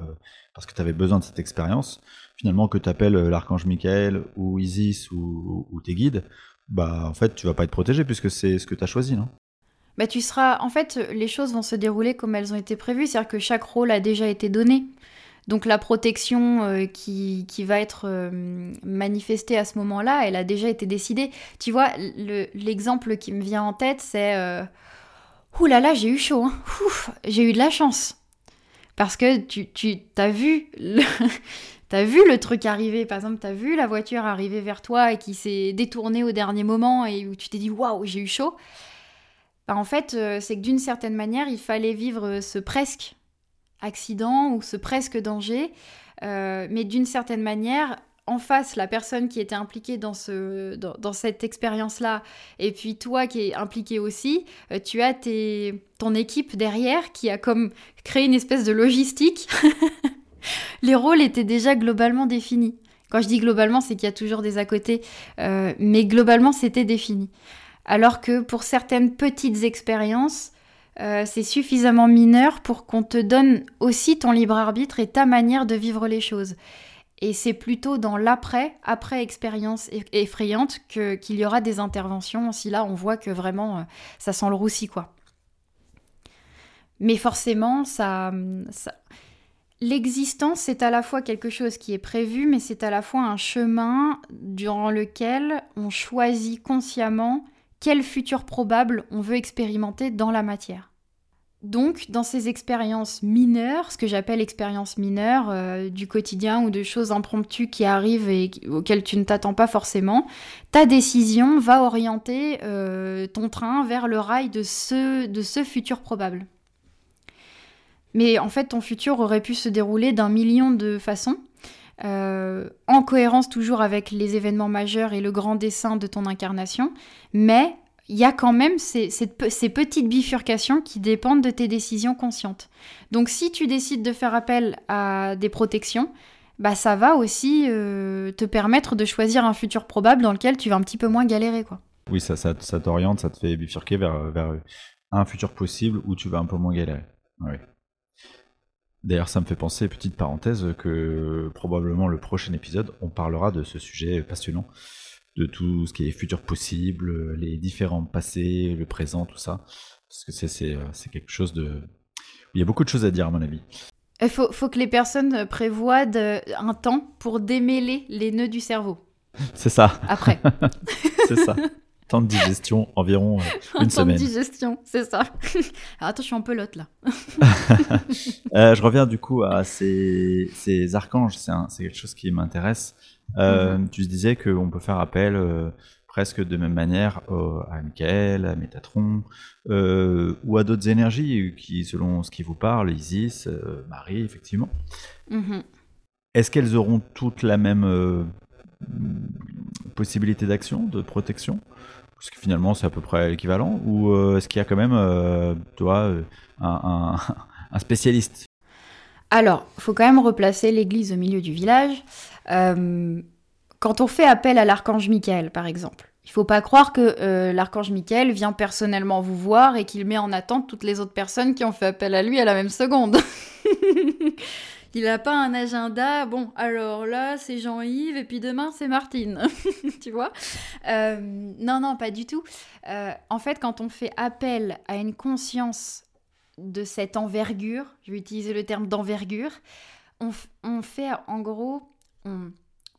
parce que tu avais besoin de cette expérience, finalement que tu appelles l'archange Michael ou Isis ou, tes guides, bah en fait tu vas pas être protégé puisque c'est ce que tu as choisi, non? Bah tu seras en fait les choses vont se dérouler comme elles ont été prévues, c'est-à-dire que chaque rôle a déjà été donné. Donc la protection euh, qui, qui, va être euh, manifestée à ce moment-là, elle a déjà été décidée. Tu vois, l'exemple qui me vient en tête, c'est euh, Ouh là là, j'ai eu chaud, hein. j'ai eu de la chance. Parce que tu, tu as vu T'as vu le truc arriver, par exemple, t'as vu la voiture arriver vers toi et qui s'est détournée au dernier moment et où tu t'es dit waouh, j'ai eu chaud? Bah, en fait, euh, c'est que d'une certaine manière, il fallait vivre ce presque accident ou ce presque danger, euh, mais d'une certaine manière, en face la personne qui était impliquée dans, ce, dans, cette expérience-là, et puis toi qui es impliqué aussi, euh, tu as tes, ton équipe derrière qui a comme créé une espèce de logistique les rôles étaient déjà globalement définis. Quand je dis globalement, c'est qu'il y a toujours des à côté, euh, mais globalement, c'était défini. Alors que pour certaines petites expériences, euh, c'est suffisamment mineur pour qu'on te donne aussi ton libre arbitre et ta manière de vivre les choses. Et c'est plutôt dans l'après, après expérience effrayante, qu'il y aura des interventions. Si là, on voit que vraiment, euh, ça sent le roussi, quoi. Mais forcément, ça, ça L'existence, c'est à la fois quelque chose qui est prévu, mais c'est à la fois un chemin durant lequel on choisit consciemment quel futur probable on veut expérimenter dans la matière. Donc, dans ces expériences mineures, ce que j'appelle expériences mineures euh, du quotidien ou de choses impromptues qui arrivent et auxquelles tu ne t'attends pas forcément, ta décision va orienter euh, ton train vers le rail de ce, de ce futur probable. Mais en fait, ton futur aurait pu se dérouler d'un million de façons, euh, en cohérence toujours avec les événements majeurs et le grand dessin de ton incarnation, mais il y a quand même ces, petites bifurcations qui dépendent de tes décisions conscientes. Donc si tu décides de faire appel à des protections, bah ça va aussi euh, te permettre de choisir un futur probable dans lequel tu vas un petit peu moins galérer. quoi. Oui, ça, t'oriente, ça te fait bifurquer vers, vers un futur possible où tu vas un peu moins galérer. Oui. D'ailleurs, ça me fait penser, petite parenthèse, que probablement le prochain épisode, on parlera de ce sujet passionnant, de tout ce qui est futur possible, les différents passés, le présent, tout ça. Parce que c'est euh, quelque chose de... Il y a beaucoup de choses à dire, à mon avis. Il faut, faut que les personnes prévoient un temps pour démêler les nœuds du cerveau. C'est ça. Après. c'est ça. Temps de digestion, environ euh, une semaine. Temps de digestion, c'est ça. Alors attends, je suis en pelote là. euh, je reviens du coup à ces, ces archanges, c'est quelque chose qui m'intéresse. Euh, mhm. Tu disais qu'on peut faire appel, euh, presque de même manière à Michael, à Métatron, ou à d'autres énergies qui, selon ce qui vous parle, Isis, Marie, effectivement. Mm-hmm. Est-ce qu'elles auront toutes la même possibilité d'action, de protection Parce que finalement, c'est à peu près l'équivalent. Ou est-ce qu'il y a quand même, toi, un, un spécialiste? Alors, faut quand même replacer l'église au milieu du village. Euh, quand on fait appel à l'archange Michael, par exemple, il faut pas croire que euh, l'archange Michael vient personnellement vous voir et qu'il met en attente toutes les autres personnes qui ont fait appel à lui à la même seconde. il n'a pas un agenda. Bon, alors là, c'est Jean-Yves et puis demain, c'est Martine. tu vois? Euh, Non, non, pas du tout. en fait, quand on fait appel à une conscience de cette envergure, je vais utiliser le terme d'envergure, on, fait en gros,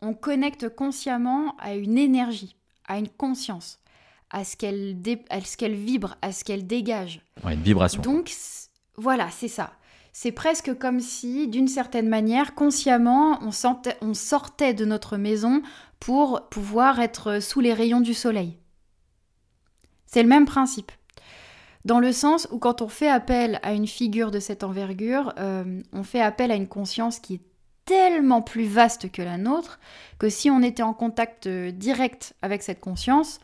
on, connecte consciemment à une énergie, à une conscience, à ce qu'elle qu'elle vibre, à ce qu'elle dégage. une vibration. Donc voilà, c'est ça. C'est presque comme si, d'une certaine manière, consciemment, on, sortait de notre maison pour pouvoir être sous les rayons du soleil. C'est le même principe. Dans le sens où quand on fait appel à une figure de cette envergure, euh, on fait appel à une conscience qui est tellement plus vaste que la nôtre que si on était en contact euh, direct avec cette conscience,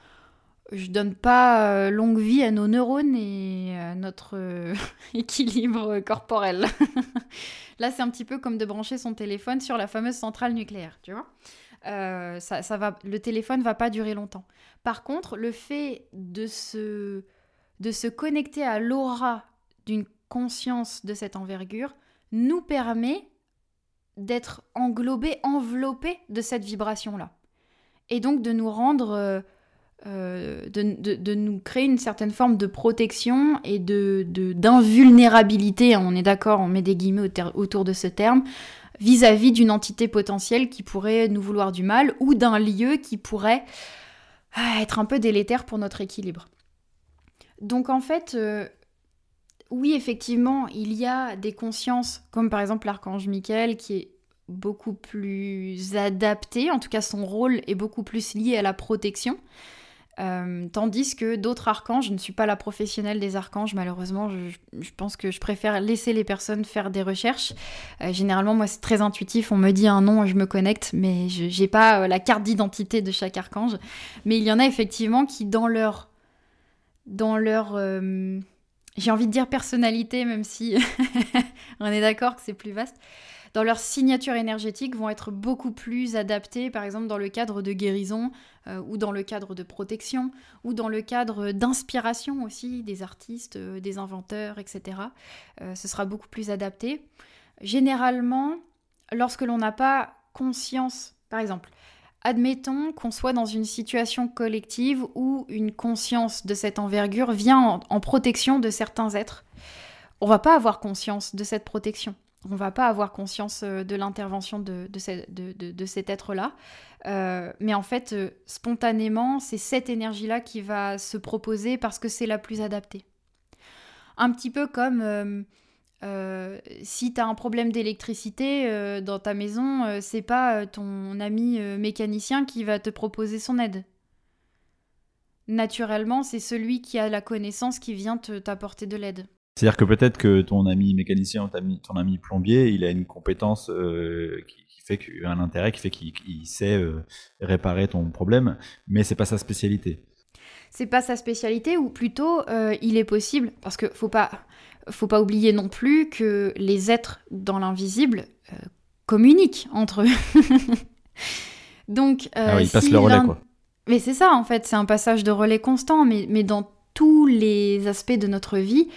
je donne pas euh, longue vie à nos neurones et à notre équilibre corporel. Là, c'est un petit peu comme de brancher son téléphone sur la fameuse centrale nucléaire, tu vois. le téléphone va pas durer longtemps. Par contre, le fait de se connecter à l'aura d'une conscience de cette envergure nous permet d'être englobé, enveloppé de cette vibration-là. Et donc de nous rendre, euh, euh, de, nous créer une certaine forme de protection et de d'invulnérabilité, on est d'accord, on met des guillemets autour de ce terme, vis-à-vis d'une entité potentielle qui pourrait nous vouloir du mal ou d'un lieu qui pourrait ah, être un peu délétère pour notre équilibre. Donc en fait, euh, oui, effectivement, il y a des consciences, comme par exemple l'archange Michael, qui est beaucoup plus adapté, en tout cas son rôle est beaucoup plus lié à la protection. Euh, tandis que d'autres archanges, je ne suis pas la professionnelle des archanges, malheureusement, je, pense que je préfère laisser les personnes faire des recherches. Euh, généralement, moi, c'est très intuitif, on me dit un nom, je me connecte, mais je n'ai pas la carte d'identité de chaque archange. Mais il y en a effectivement qui, dans leur dans leur, euh, j'ai envie de dire personnalité, même si on est d'accord que c'est plus vaste, dans leur signature énergétique vont être beaucoup plus adaptés, par exemple dans le cadre de guérison, euh, ou dans le cadre de protection, ou dans le cadre d'inspiration aussi des artistes, euh, des inventeurs, etc. ce sera beaucoup plus adapté. Généralement, lorsque l'on n'a pas conscience, par exemple, Admettons qu'on soit dans une situation collective où une conscience de cette envergure vient en, protection de certains êtres. On va pas avoir conscience de cette protection. On va pas avoir conscience euh, de l'intervention de, cet être-là. Euh, mais en fait, euh, spontanément, c'est cette énergie-là qui va se proposer parce que c'est la plus adaptée. Un petit peu comme si tu as un problème d'électricité dans ta maison, c'est pas ton ami mécanicien qui va te proposer son aide. Naturellement, c'est celui qui a la connaissance qui vient t'apporter de l'aide. C'est-à-dire que peut-être que ton ami mécanicien, ton ami plombier, il a une compétence qui, fait un intérêt qui fait qu'il sait réparer ton problème, mais c'est pas sa spécialité. C'est pas sa spécialité, ou plutôt il est possible, parce que faut pas faut pas oublier non plus que les êtres dans l'invisible euh, communiquent entre eux. Donc, euh, ah oui, ils passent le relais, quoi. Mais c'est ça, en fait, c'est un passage de relais constant, mais, mais dans tous les aspects de notre vie,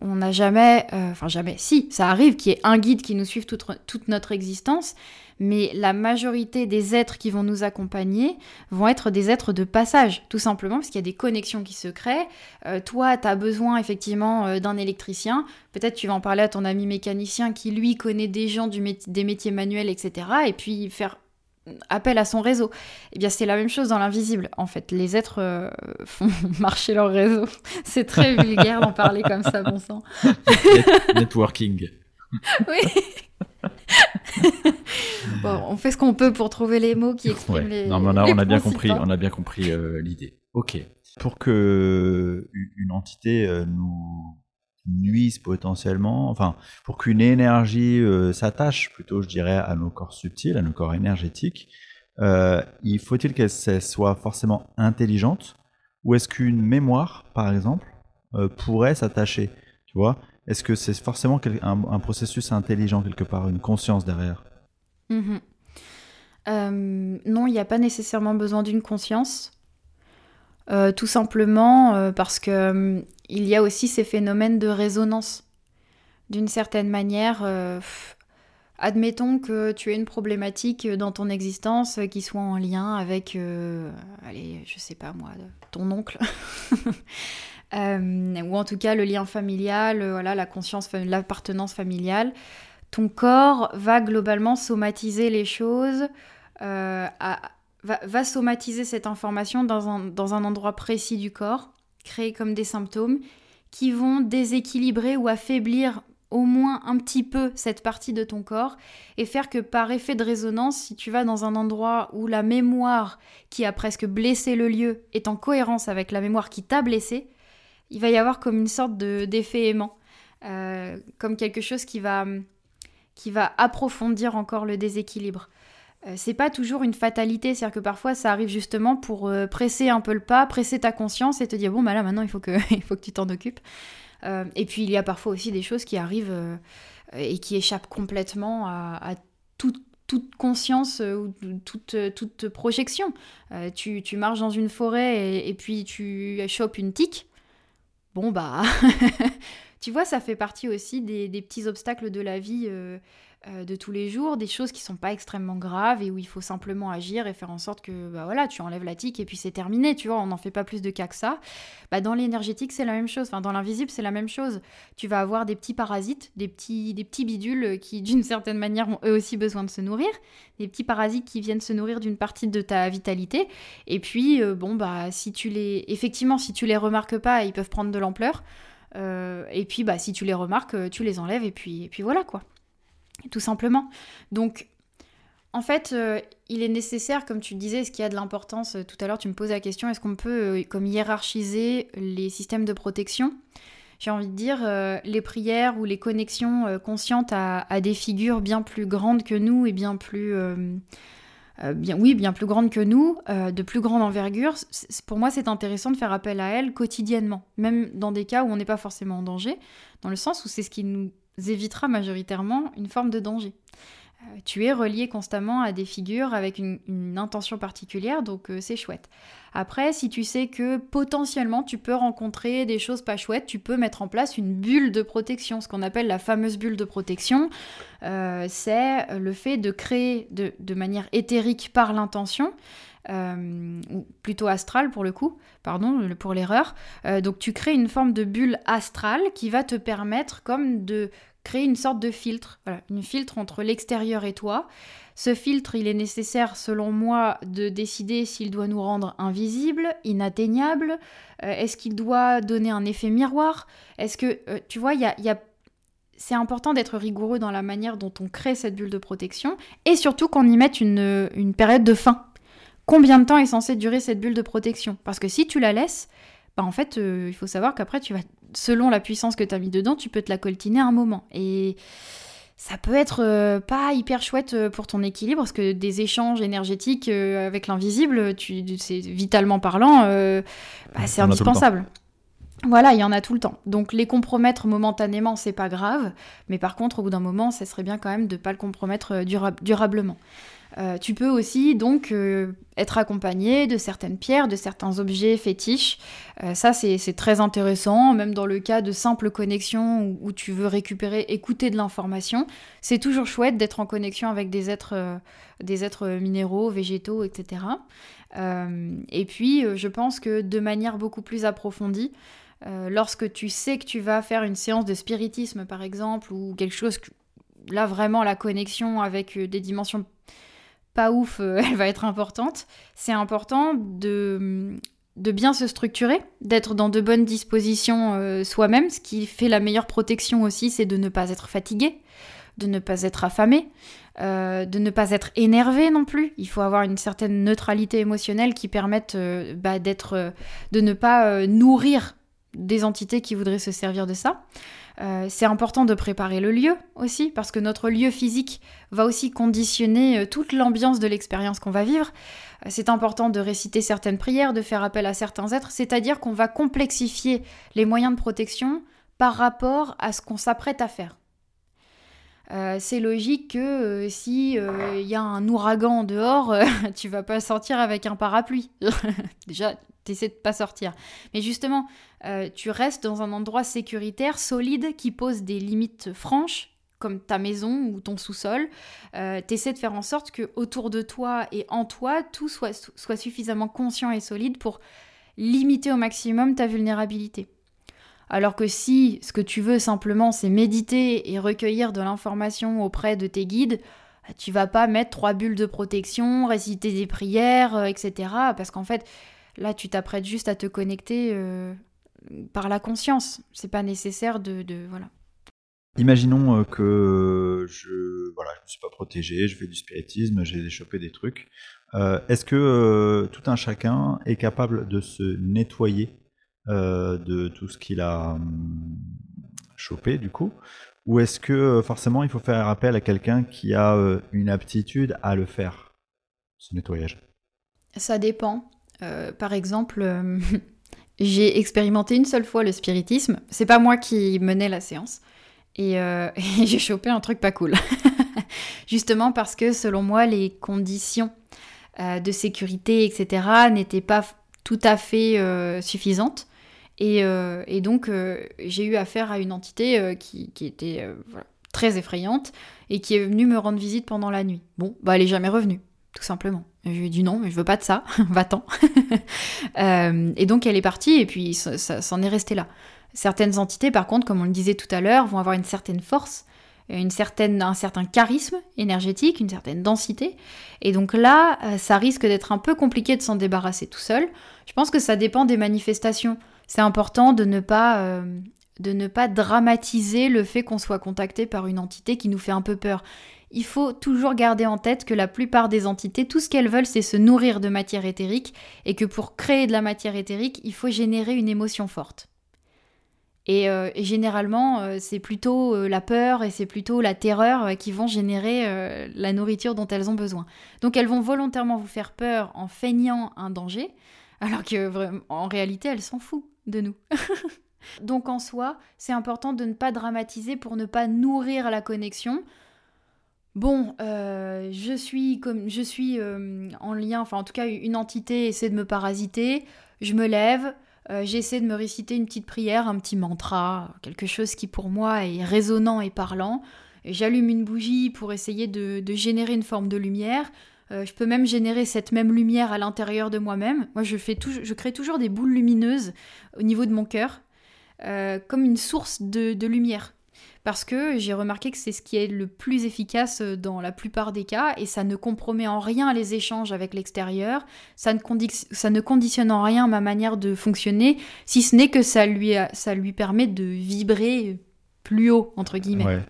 on n'a jamais, euh, enfin jamais, si, ça arrive qu'il y ait un guide qui nous suive toute, toute notre existence, mais la majorité des êtres qui vont nous accompagner vont être des êtres de passage, tout simplement parce qu'il y a des connexions qui se créent. Euh, toi, tu as besoin effectivement euh, d'un électricien, peut-être tu vas en parler à ton ami mécanicien qui lui connaît des gens du des métiers manuels, etc. Et puis faire appel à son réseau. Eh bien, c'est la même chose dans l'invisible. En fait, les êtres euh, font marcher leur réseau. c'est très vulgaire d'en parler comme ça, bon sang. Networking. oui. bon, on fait ce qu'on peut pour trouver les mots qui expriment les. Non, mais on a, bien compris, on a bien compris l'idée. Ok. Pour que une entité euh, nous nuise potentiellement, enfin, pour qu'une énergie euh, s'attache plutôt, je dirais, à nos corps subtils, à nos corps énergétiques, euh, il faut-il qu'elle soit forcément intelligente ou est-ce qu'une mémoire, par exemple, pourrait s'attacher Tu vois? Est-ce que c'est forcément un, processus intelligent quelque part, une conscience derrière? Mmh Non, il n'y a pas nécessairement besoin d'une conscience. Euh, tout simplement euh, parce que euh, il y a aussi ces phénomènes de résonance. D'une certaine manière, admettons que tu aies une problématique dans ton existence qui soit en lien avec, allez, je sais pas moi, ton oncle. ou en tout cas le lien familial, voilà, la conscience, l'appartenance familiale, ton corps va globalement somatiser les choses va, somatiser cette information dans un endroit précis du corps, créer comme des symptômes qui vont déséquilibrer ou affaiblir au moins un petit peu cette partie de ton corps et faire que par effet de résonance, si tu vas dans un endroit où la mémoire qui a presque blessé le lieu est en cohérence avec la mémoire qui t'a blessé, il va y avoir comme une sorte d'effet aimant, euh, comme quelque chose qui va, qui va approfondir encore le déséquilibre. Euh, c'est pas toujours une fatalité, c'est-à-dire que parfois ça arrive justement pour euh, presser un peu le pas, presser ta conscience et te dire bon bah là maintenant il faut que, il faut que tu t'en occupes. Euh, et puis il y a parfois aussi des choses qui arrivent et qui échappent complètement à, toute, conscience ou toute, toute projection. Tu, tu, marches dans une forêt et, puis tu chopes une tique. Bon bah tu vois ça fait partie aussi des petits obstacles de la vie euh, de tous les jours, des choses qui sont pas extrêmement graves et où il faut simplement agir et faire en sorte que bah voilà, tu enlèves la tique et puis c'est terminé, tu vois, on n'en fait pas plus de cas que ça. Bah, dans l'énergétique, c'est la même chose, enfin dans l'invisible, c'est la même chose. Tu vas avoir des petits parasites, des petits, des petits bidules qui d'une certaine manière ont eux aussi besoin de se nourrir, des petits parasites qui viennent se nourrir d'une partie de ta vitalité et puis euh, bon bah si tu les effectivement si tu les remarques pas, ils peuvent prendre de l'ampleur. Euh, et puis bah si tu les remarques, tu les enlèves et puis et puis voilà quoi tout simplement. Donc, en fait, euh, il est nécessaire, comme tu disais, ce qui a de l'importance, euh, tout à l'heure tu me poses la question, est-ce qu'on peut euh, comme hiérarchiser les systèmes de protection? J'ai envie de dire, les prières ou les connexions conscientes à, des figures bien plus grandes que nous et bien plus... bien, oui, bien plus grandes que nous, de plus grande envergure, pour moi c'est intéressant de faire appel à elles quotidiennement, même dans des cas où on n'est pas forcément en danger, dans le sens où c'est ce qui nous évitera majoritairement une forme de danger. Euh, tu es relié constamment à des figures avec une, intention particulière, donc euh, c'est chouette. Après, si tu sais que potentiellement tu peux rencontrer des choses pas chouettes, tu peux mettre en place une bulle de protection, ce qu'on appelle la fameuse bulle de protection. Euh, c'est le fait de créer de, manière éthérique par l'intention ou plutôt astrale pour le coup, pardon pour l'erreur. Donc tu crées une forme de bulle astrale qui va te permettre comme de créer une sorte de filtre, une filtre entre l'extérieur et toi. Ce filtre, il est nécessaire, selon moi, de décider s'il doit nous rendre invisibles, inatteignables, euh, est-ce qu'il doit donner un effet miroir, est-ce que, tu vois, y a, c'est important d'être rigoureux dans la manière dont on crée cette bulle de protection, et surtout qu'on y mette une, une période de fin. Combien de temps est censé durer cette bulle de protection? Parce que si tu la laisses, bah en fait, euh, il faut savoir qu'après, tu vas, selon la puissance que tu as mis dedans, tu peux te la coltiner à un moment. Et ça peut être euh, pas hyper chouette euh, pour ton équilibre, parce que des échanges énergétiques avec l'invisible, c'est vitalement parlant, bah, c'est indispensable. Voilà, il y en a tout le temps. Donc les compromettre momentanément, c'est pas grave, mais par contre, au bout d'un moment, ça serait bien quand même de pas le compromettre durablement. Euh, tu peux aussi donc euh, être accompagné de certaines pierres, de certains objets fétiches. Euh, ça, c'est très intéressant, même dans le cas de simples connexions où, tu veux récupérer, écouter de l'information. C'est toujours chouette d'être en connexion avec des êtres, des êtres minéraux, végétaux, etc. et puis, je pense que de manière beaucoup plus approfondie, lorsque tu sais que tu vas faire une séance de spiritisme, par exemple, ou quelque chose, là vraiment la connexion avec des dimensions pas ouf, euh, elle va être importante. C'est important de, de bien se structurer, d'être dans de bonnes dispositions euh, soi-même. Ce qui fait la meilleure protection aussi, c'est de ne pas être fatigué. de ne pas être affamé, euh, de ne pas être énervé non plus. Il faut avoir une certaine neutralité émotionnelle qui permette bah, d'être, de ne pas nourrir des entités qui voudraient se servir de ça. c'est important de préparer le lieu aussi, parce que notre lieu physique va aussi conditionner toute l'ambiance de l'expérience qu'on va vivre. c'est important de réciter certaines prières, de faire appel à certains êtres, c'est-à-dire qu'on va complexifier les moyens de protection par rapport à ce qu'on s'apprête à faire. Euh, c'est logique que euh, si il euh, y a un ouragan dehors, tu vas pas sortir avec un parapluie. Déjà, tu essaies de pas sortir. Mais justement, tu restes dans un endroit sécuritaire, solide, qui pose des limites franches, comme ta maison ou ton sous-sol. tu essaies de faire en sorte que autour de toi et en toi, tout soit, soit suffisamment conscient et solide pour limiter au maximum ta vulnérabilité. Alors que si ce que tu veux simplement c'est méditer et recueillir de l'information auprès de tes guides, tu vas pas mettre trois bulles de protection, réciter des prières, euh, etc. Parce qu'en fait, là, tu t'apprêtes juste à te connecter euh, par la conscience. C'est pas nécessaire de, voilà. Imaginons euh, que je voilà, je me suis pas protégé, je fais du spiritisme, j'ai chopé des trucs. Est-ce que tout un chacun est capable de se nettoyer euh, de tout ce qu'il a hum, chopé du coup? Ou est-ce que euh, forcément il faut faire appel à quelqu'un qui a euh, une aptitude à le faire, ce nettoyage? Ça dépend. Par exemple, j'ai expérimenté une seule fois le spiritisme. C'est pas moi qui menais la séance. Et, et j'ai chopé un truc pas cool. Justement parce que selon moi, les conditions de sécurité, etc., n'étaient pas tout à fait suffisantes. Euh, et, donc, euh, j'ai eu affaire à une entité euh, qui, était très effrayante et qui est venue me rendre visite pendant la nuit. Bon, bah, elle est jamais revenue, tout simplement. Je lui ai dit non, mais je veux pas de ça, va-t'en. et donc, elle est partie et puis ça, s'en est resté là. Certaines entités, par contre, comme on le disait tout à l'heure, vont avoir une certaine force une certaine, un certain charisme énergétique, une certaine densité. Et donc là, ça risque d'être un peu compliqué de s'en débarrasser tout seul. Je pense que ça dépend des manifestations c'est important de ne pas euh, de ne pas dramatiser le fait qu'on soit contacté par une entité qui nous fait un peu peur. Il faut toujours garder en tête que la plupart des entités, tout ce qu'elles veulent, c'est se nourrir de matière éthérique et que pour créer de la matière éthérique, il faut générer une émotion forte. Et, euh, généralement, euh, c'est plutôt la peur et c'est plutôt la terreur qui vont générer la nourriture dont elles ont besoin. Donc elles vont volontairement vous faire peur en feignant un danger, alors que en réalité, elles s'en foutent de nous. Donc en soi, c'est important de ne pas dramatiser pour ne pas nourrir la connexion. Bon, euh, je suis comme je suis euh, en lien, enfin en tout cas une entité essaie de me parasiter, je me lève, euh, j'essaie de me réciter une petite prière, un petit mantra, quelque chose qui pour moi est résonnant et parlant. J'allume une bougie pour essayer de, générer une forme de lumière. Je peux même générer cette même lumière à l'intérieur de moi-même. Moi, je, fais je crée toujours des boules lumineuses au niveau de mon cœur, comme une source de, lumière. Parce que j'ai remarqué que c'est ce qui est le plus efficace dans la plupart des cas et ça ne compromet en rien les échanges avec l'extérieur, ça, ça, ne conditionne en rien ma manière de fonctionner, si ce n'est que ça lui, ça lui permet de vibrer plus haut, entre guillemets. Ouais.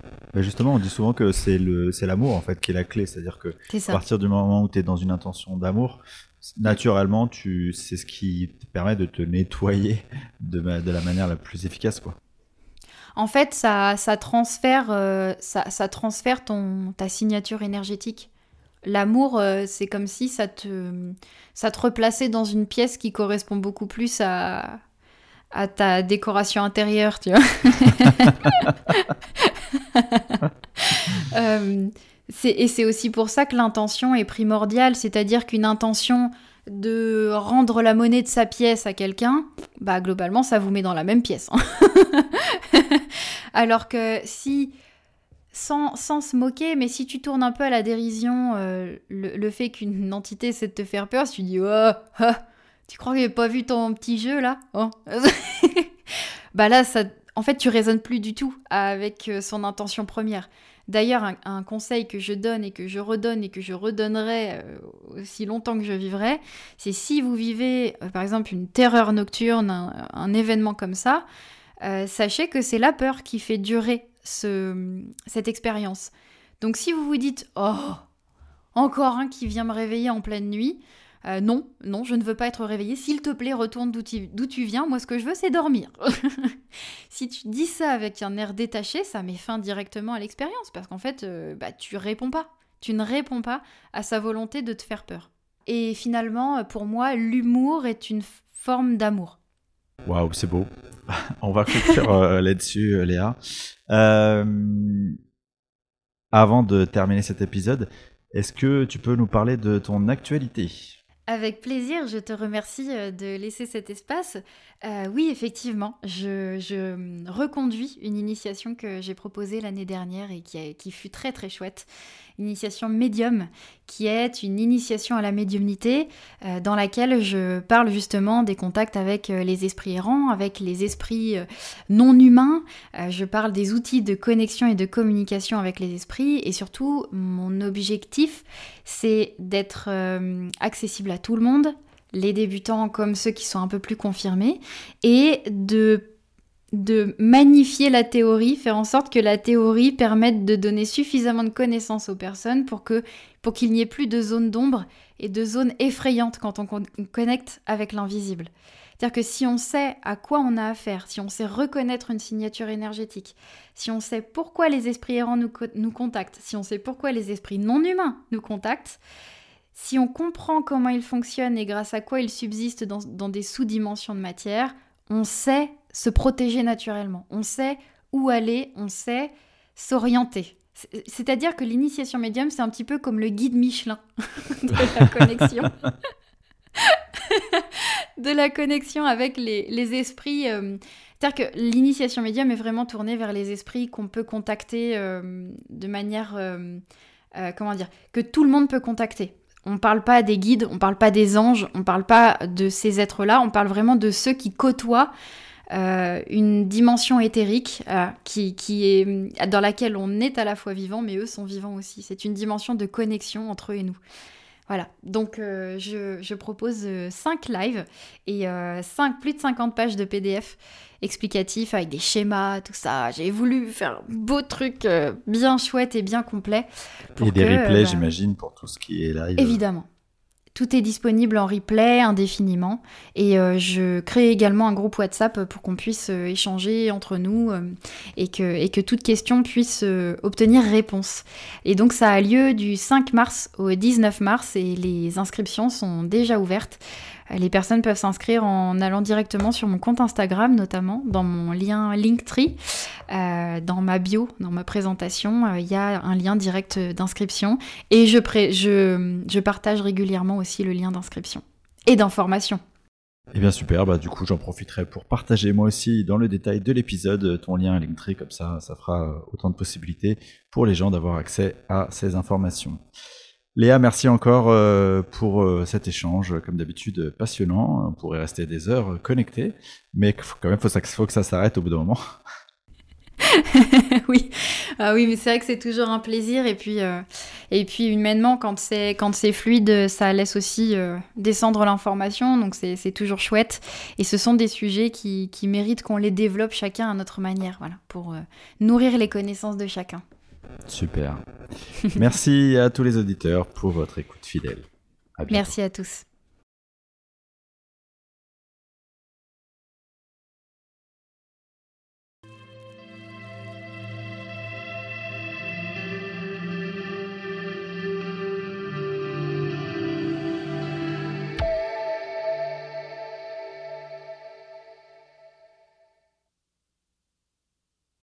justement, on dit souvent que c'est l'amour en fait qui est la clé, c'est-à-dire que à partir du moment où tu es dans une intention d'amour, naturellement, tu, c'est ce qui te permet de te nettoyer de, de la manière la plus efficace, quoi. En fait, ça, ça transfère, euh, ça, ça, transfère ton, ta signature énergétique. L'amour, euh, c'est comme si ça te, ça te replaçait dans une pièce qui correspond beaucoup plus à, à ta décoration intérieure, tu vois. Euh, et c'est aussi pour ça que l'intention est primordiale, c'est-à-dire qu'une intention de rendre la monnaie de sa pièce à quelqu'un, bah globalement ça vous met dans la même pièce. Hein. Alors que si, sans, sans, se moquer, mais si tu tournes un peu à la dérision euh, le, fait qu'une entité c'est de te faire peur, si tu dis oh, oh tu crois que j'ai pas vu ton petit jeu là? Oh. Bah là, ça, en fait, tu raisonnes plus du tout avec euh, son intention première. D'ailleurs, un, conseil que je donne et que je redonne et que je redonnerai euh, aussi longtemps que je vivrai, c'est si vous vivez, par exemple, une terreur nocturne, un, événement comme ça, sachez que c'est la peur qui fait durer ce, cette expérience. Donc si vous vous dites oh encore un qui vient me réveiller en pleine nuit, euh, non, non, je ne veux pas être réveillée. S'il te plaît, retourne d'où tu, viens. Moi, ce que je veux, c'est dormir. si tu dis ça avec un air détaché, ça met fin directement à l'expérience parce qu'en fait, euh, bah, tu réponds pas. Tu ne réponds pas à sa volonté de te faire peur. Et finalement, pour moi, l'humour est une forme d'amour. Waouh, c'est beau. On va conclure euh, là-dessus, Léa. avant de terminer cet épisode, est-ce que tu peux nous parler de ton actualité? Avec plaisir, je te remercie euh, de laisser cet espace. Euh, oui, effectivement, je, hum, reconduis une initiation que j'ai proposée l'année dernière et qui, qui, fut très très chouette. Initiation médium, qui est une initiation à la médiumnité euh, dans laquelle je parle justement des contacts avec les esprits errants, avec les esprits non humains. je parle des outils de connexion et de communication avec les esprits et surtout mon objectif, c'est d'être accessible à tout le monde, les débutants comme ceux qui sont un peu plus confirmés, et de de magnifier la théorie, faire en sorte que la théorie permette de donner suffisamment de connaissances aux personnes pour que pour qu'il n'y ait plus de zones d'ombre et de zones effrayantes quand on, connecte avec l'invisible. C'est-à-dire que si on sait à quoi on a affaire, si on sait reconnaître une signature énergétique, si on sait pourquoi les esprits errants nous, contactent, si on sait pourquoi les esprits non humains nous contactent, si on comprend comment il fonctionne et grâce à quoi il subsiste dans, des sous-dimensions de matière, on sait se protéger naturellement, on sait où aller, on sait s'orienter. C'est-à-dire que l'initiation médium, c'est un petit peu comme le guide Michelin de la connexion. de la connexion avec les, esprits. Euh, c'est-à-dire que l'initiation médium est vraiment tournée vers les esprits qu'on peut contacter euh, de manière. Euh, comment dire Que tout le monde peut contacter. On ne parle pas des guides, on ne parle pas des anges, on ne parle pas de ces êtres-là, on parle vraiment de ceux qui côtoient euh, une dimension éthérique euh, qui, est, dans laquelle on est à la fois vivant, mais eux sont vivants aussi. C'est une dimension de connexion entre eux et nous. Voilà, donc euh, je, propose 5 lives et 5, plus de 50 pages de PDF explicatif avec des schémas, tout ça. J'ai voulu faire un beau truc bien chouette et bien complet. Et des replays, bah, j'imagine, pour tout ce qui est live. Évidemment. Tout est disponible en replay indéfiniment. Et euh, je crée également un groupe WhatsApp pour qu'on puisse euh, échanger entre nous et, que, et que toute question puisse obtenir réponse. Et donc ça a lieu du 5 mars au 19 mars et les inscriptions sont déjà ouvertes. Les personnes peuvent s'inscrire en allant directement sur mon compte Instagram, notamment dans mon lien Linktree. Euh, dans ma bio, dans ma présentation, euh, il y a un lien direct d'inscription et je, partage régulièrement aussi le lien d'inscription et d'information. Eh bien super, bah du coup j'en profiterai pour partager moi aussi dans le détail de l'épisode ton lien Linktree, comme ça ça fera autant de possibilités pour les gens d'avoir accès à ces informations. Léa, merci encore euh, pour euh, cet échange, comme d'habitude passionnant. On pourrait rester des heures connectés, mais quand même, il faut, que ça s'arrête au bout d'un moment. oui, ah oui, mais c'est vrai que c'est toujours un plaisir. Et puis, euh, et puis humainement, quand c'est quand c'est fluide, ça laisse aussi descendre l'information. Donc c'est toujours chouette. Et ce sont des sujets qui, qui méritent qu'on les développe chacun à notre manière, voilà, pour nourrir les connaissances de chacun. Super. Merci à tous les auditeurs pour votre écoute fidèle. Merci à tous.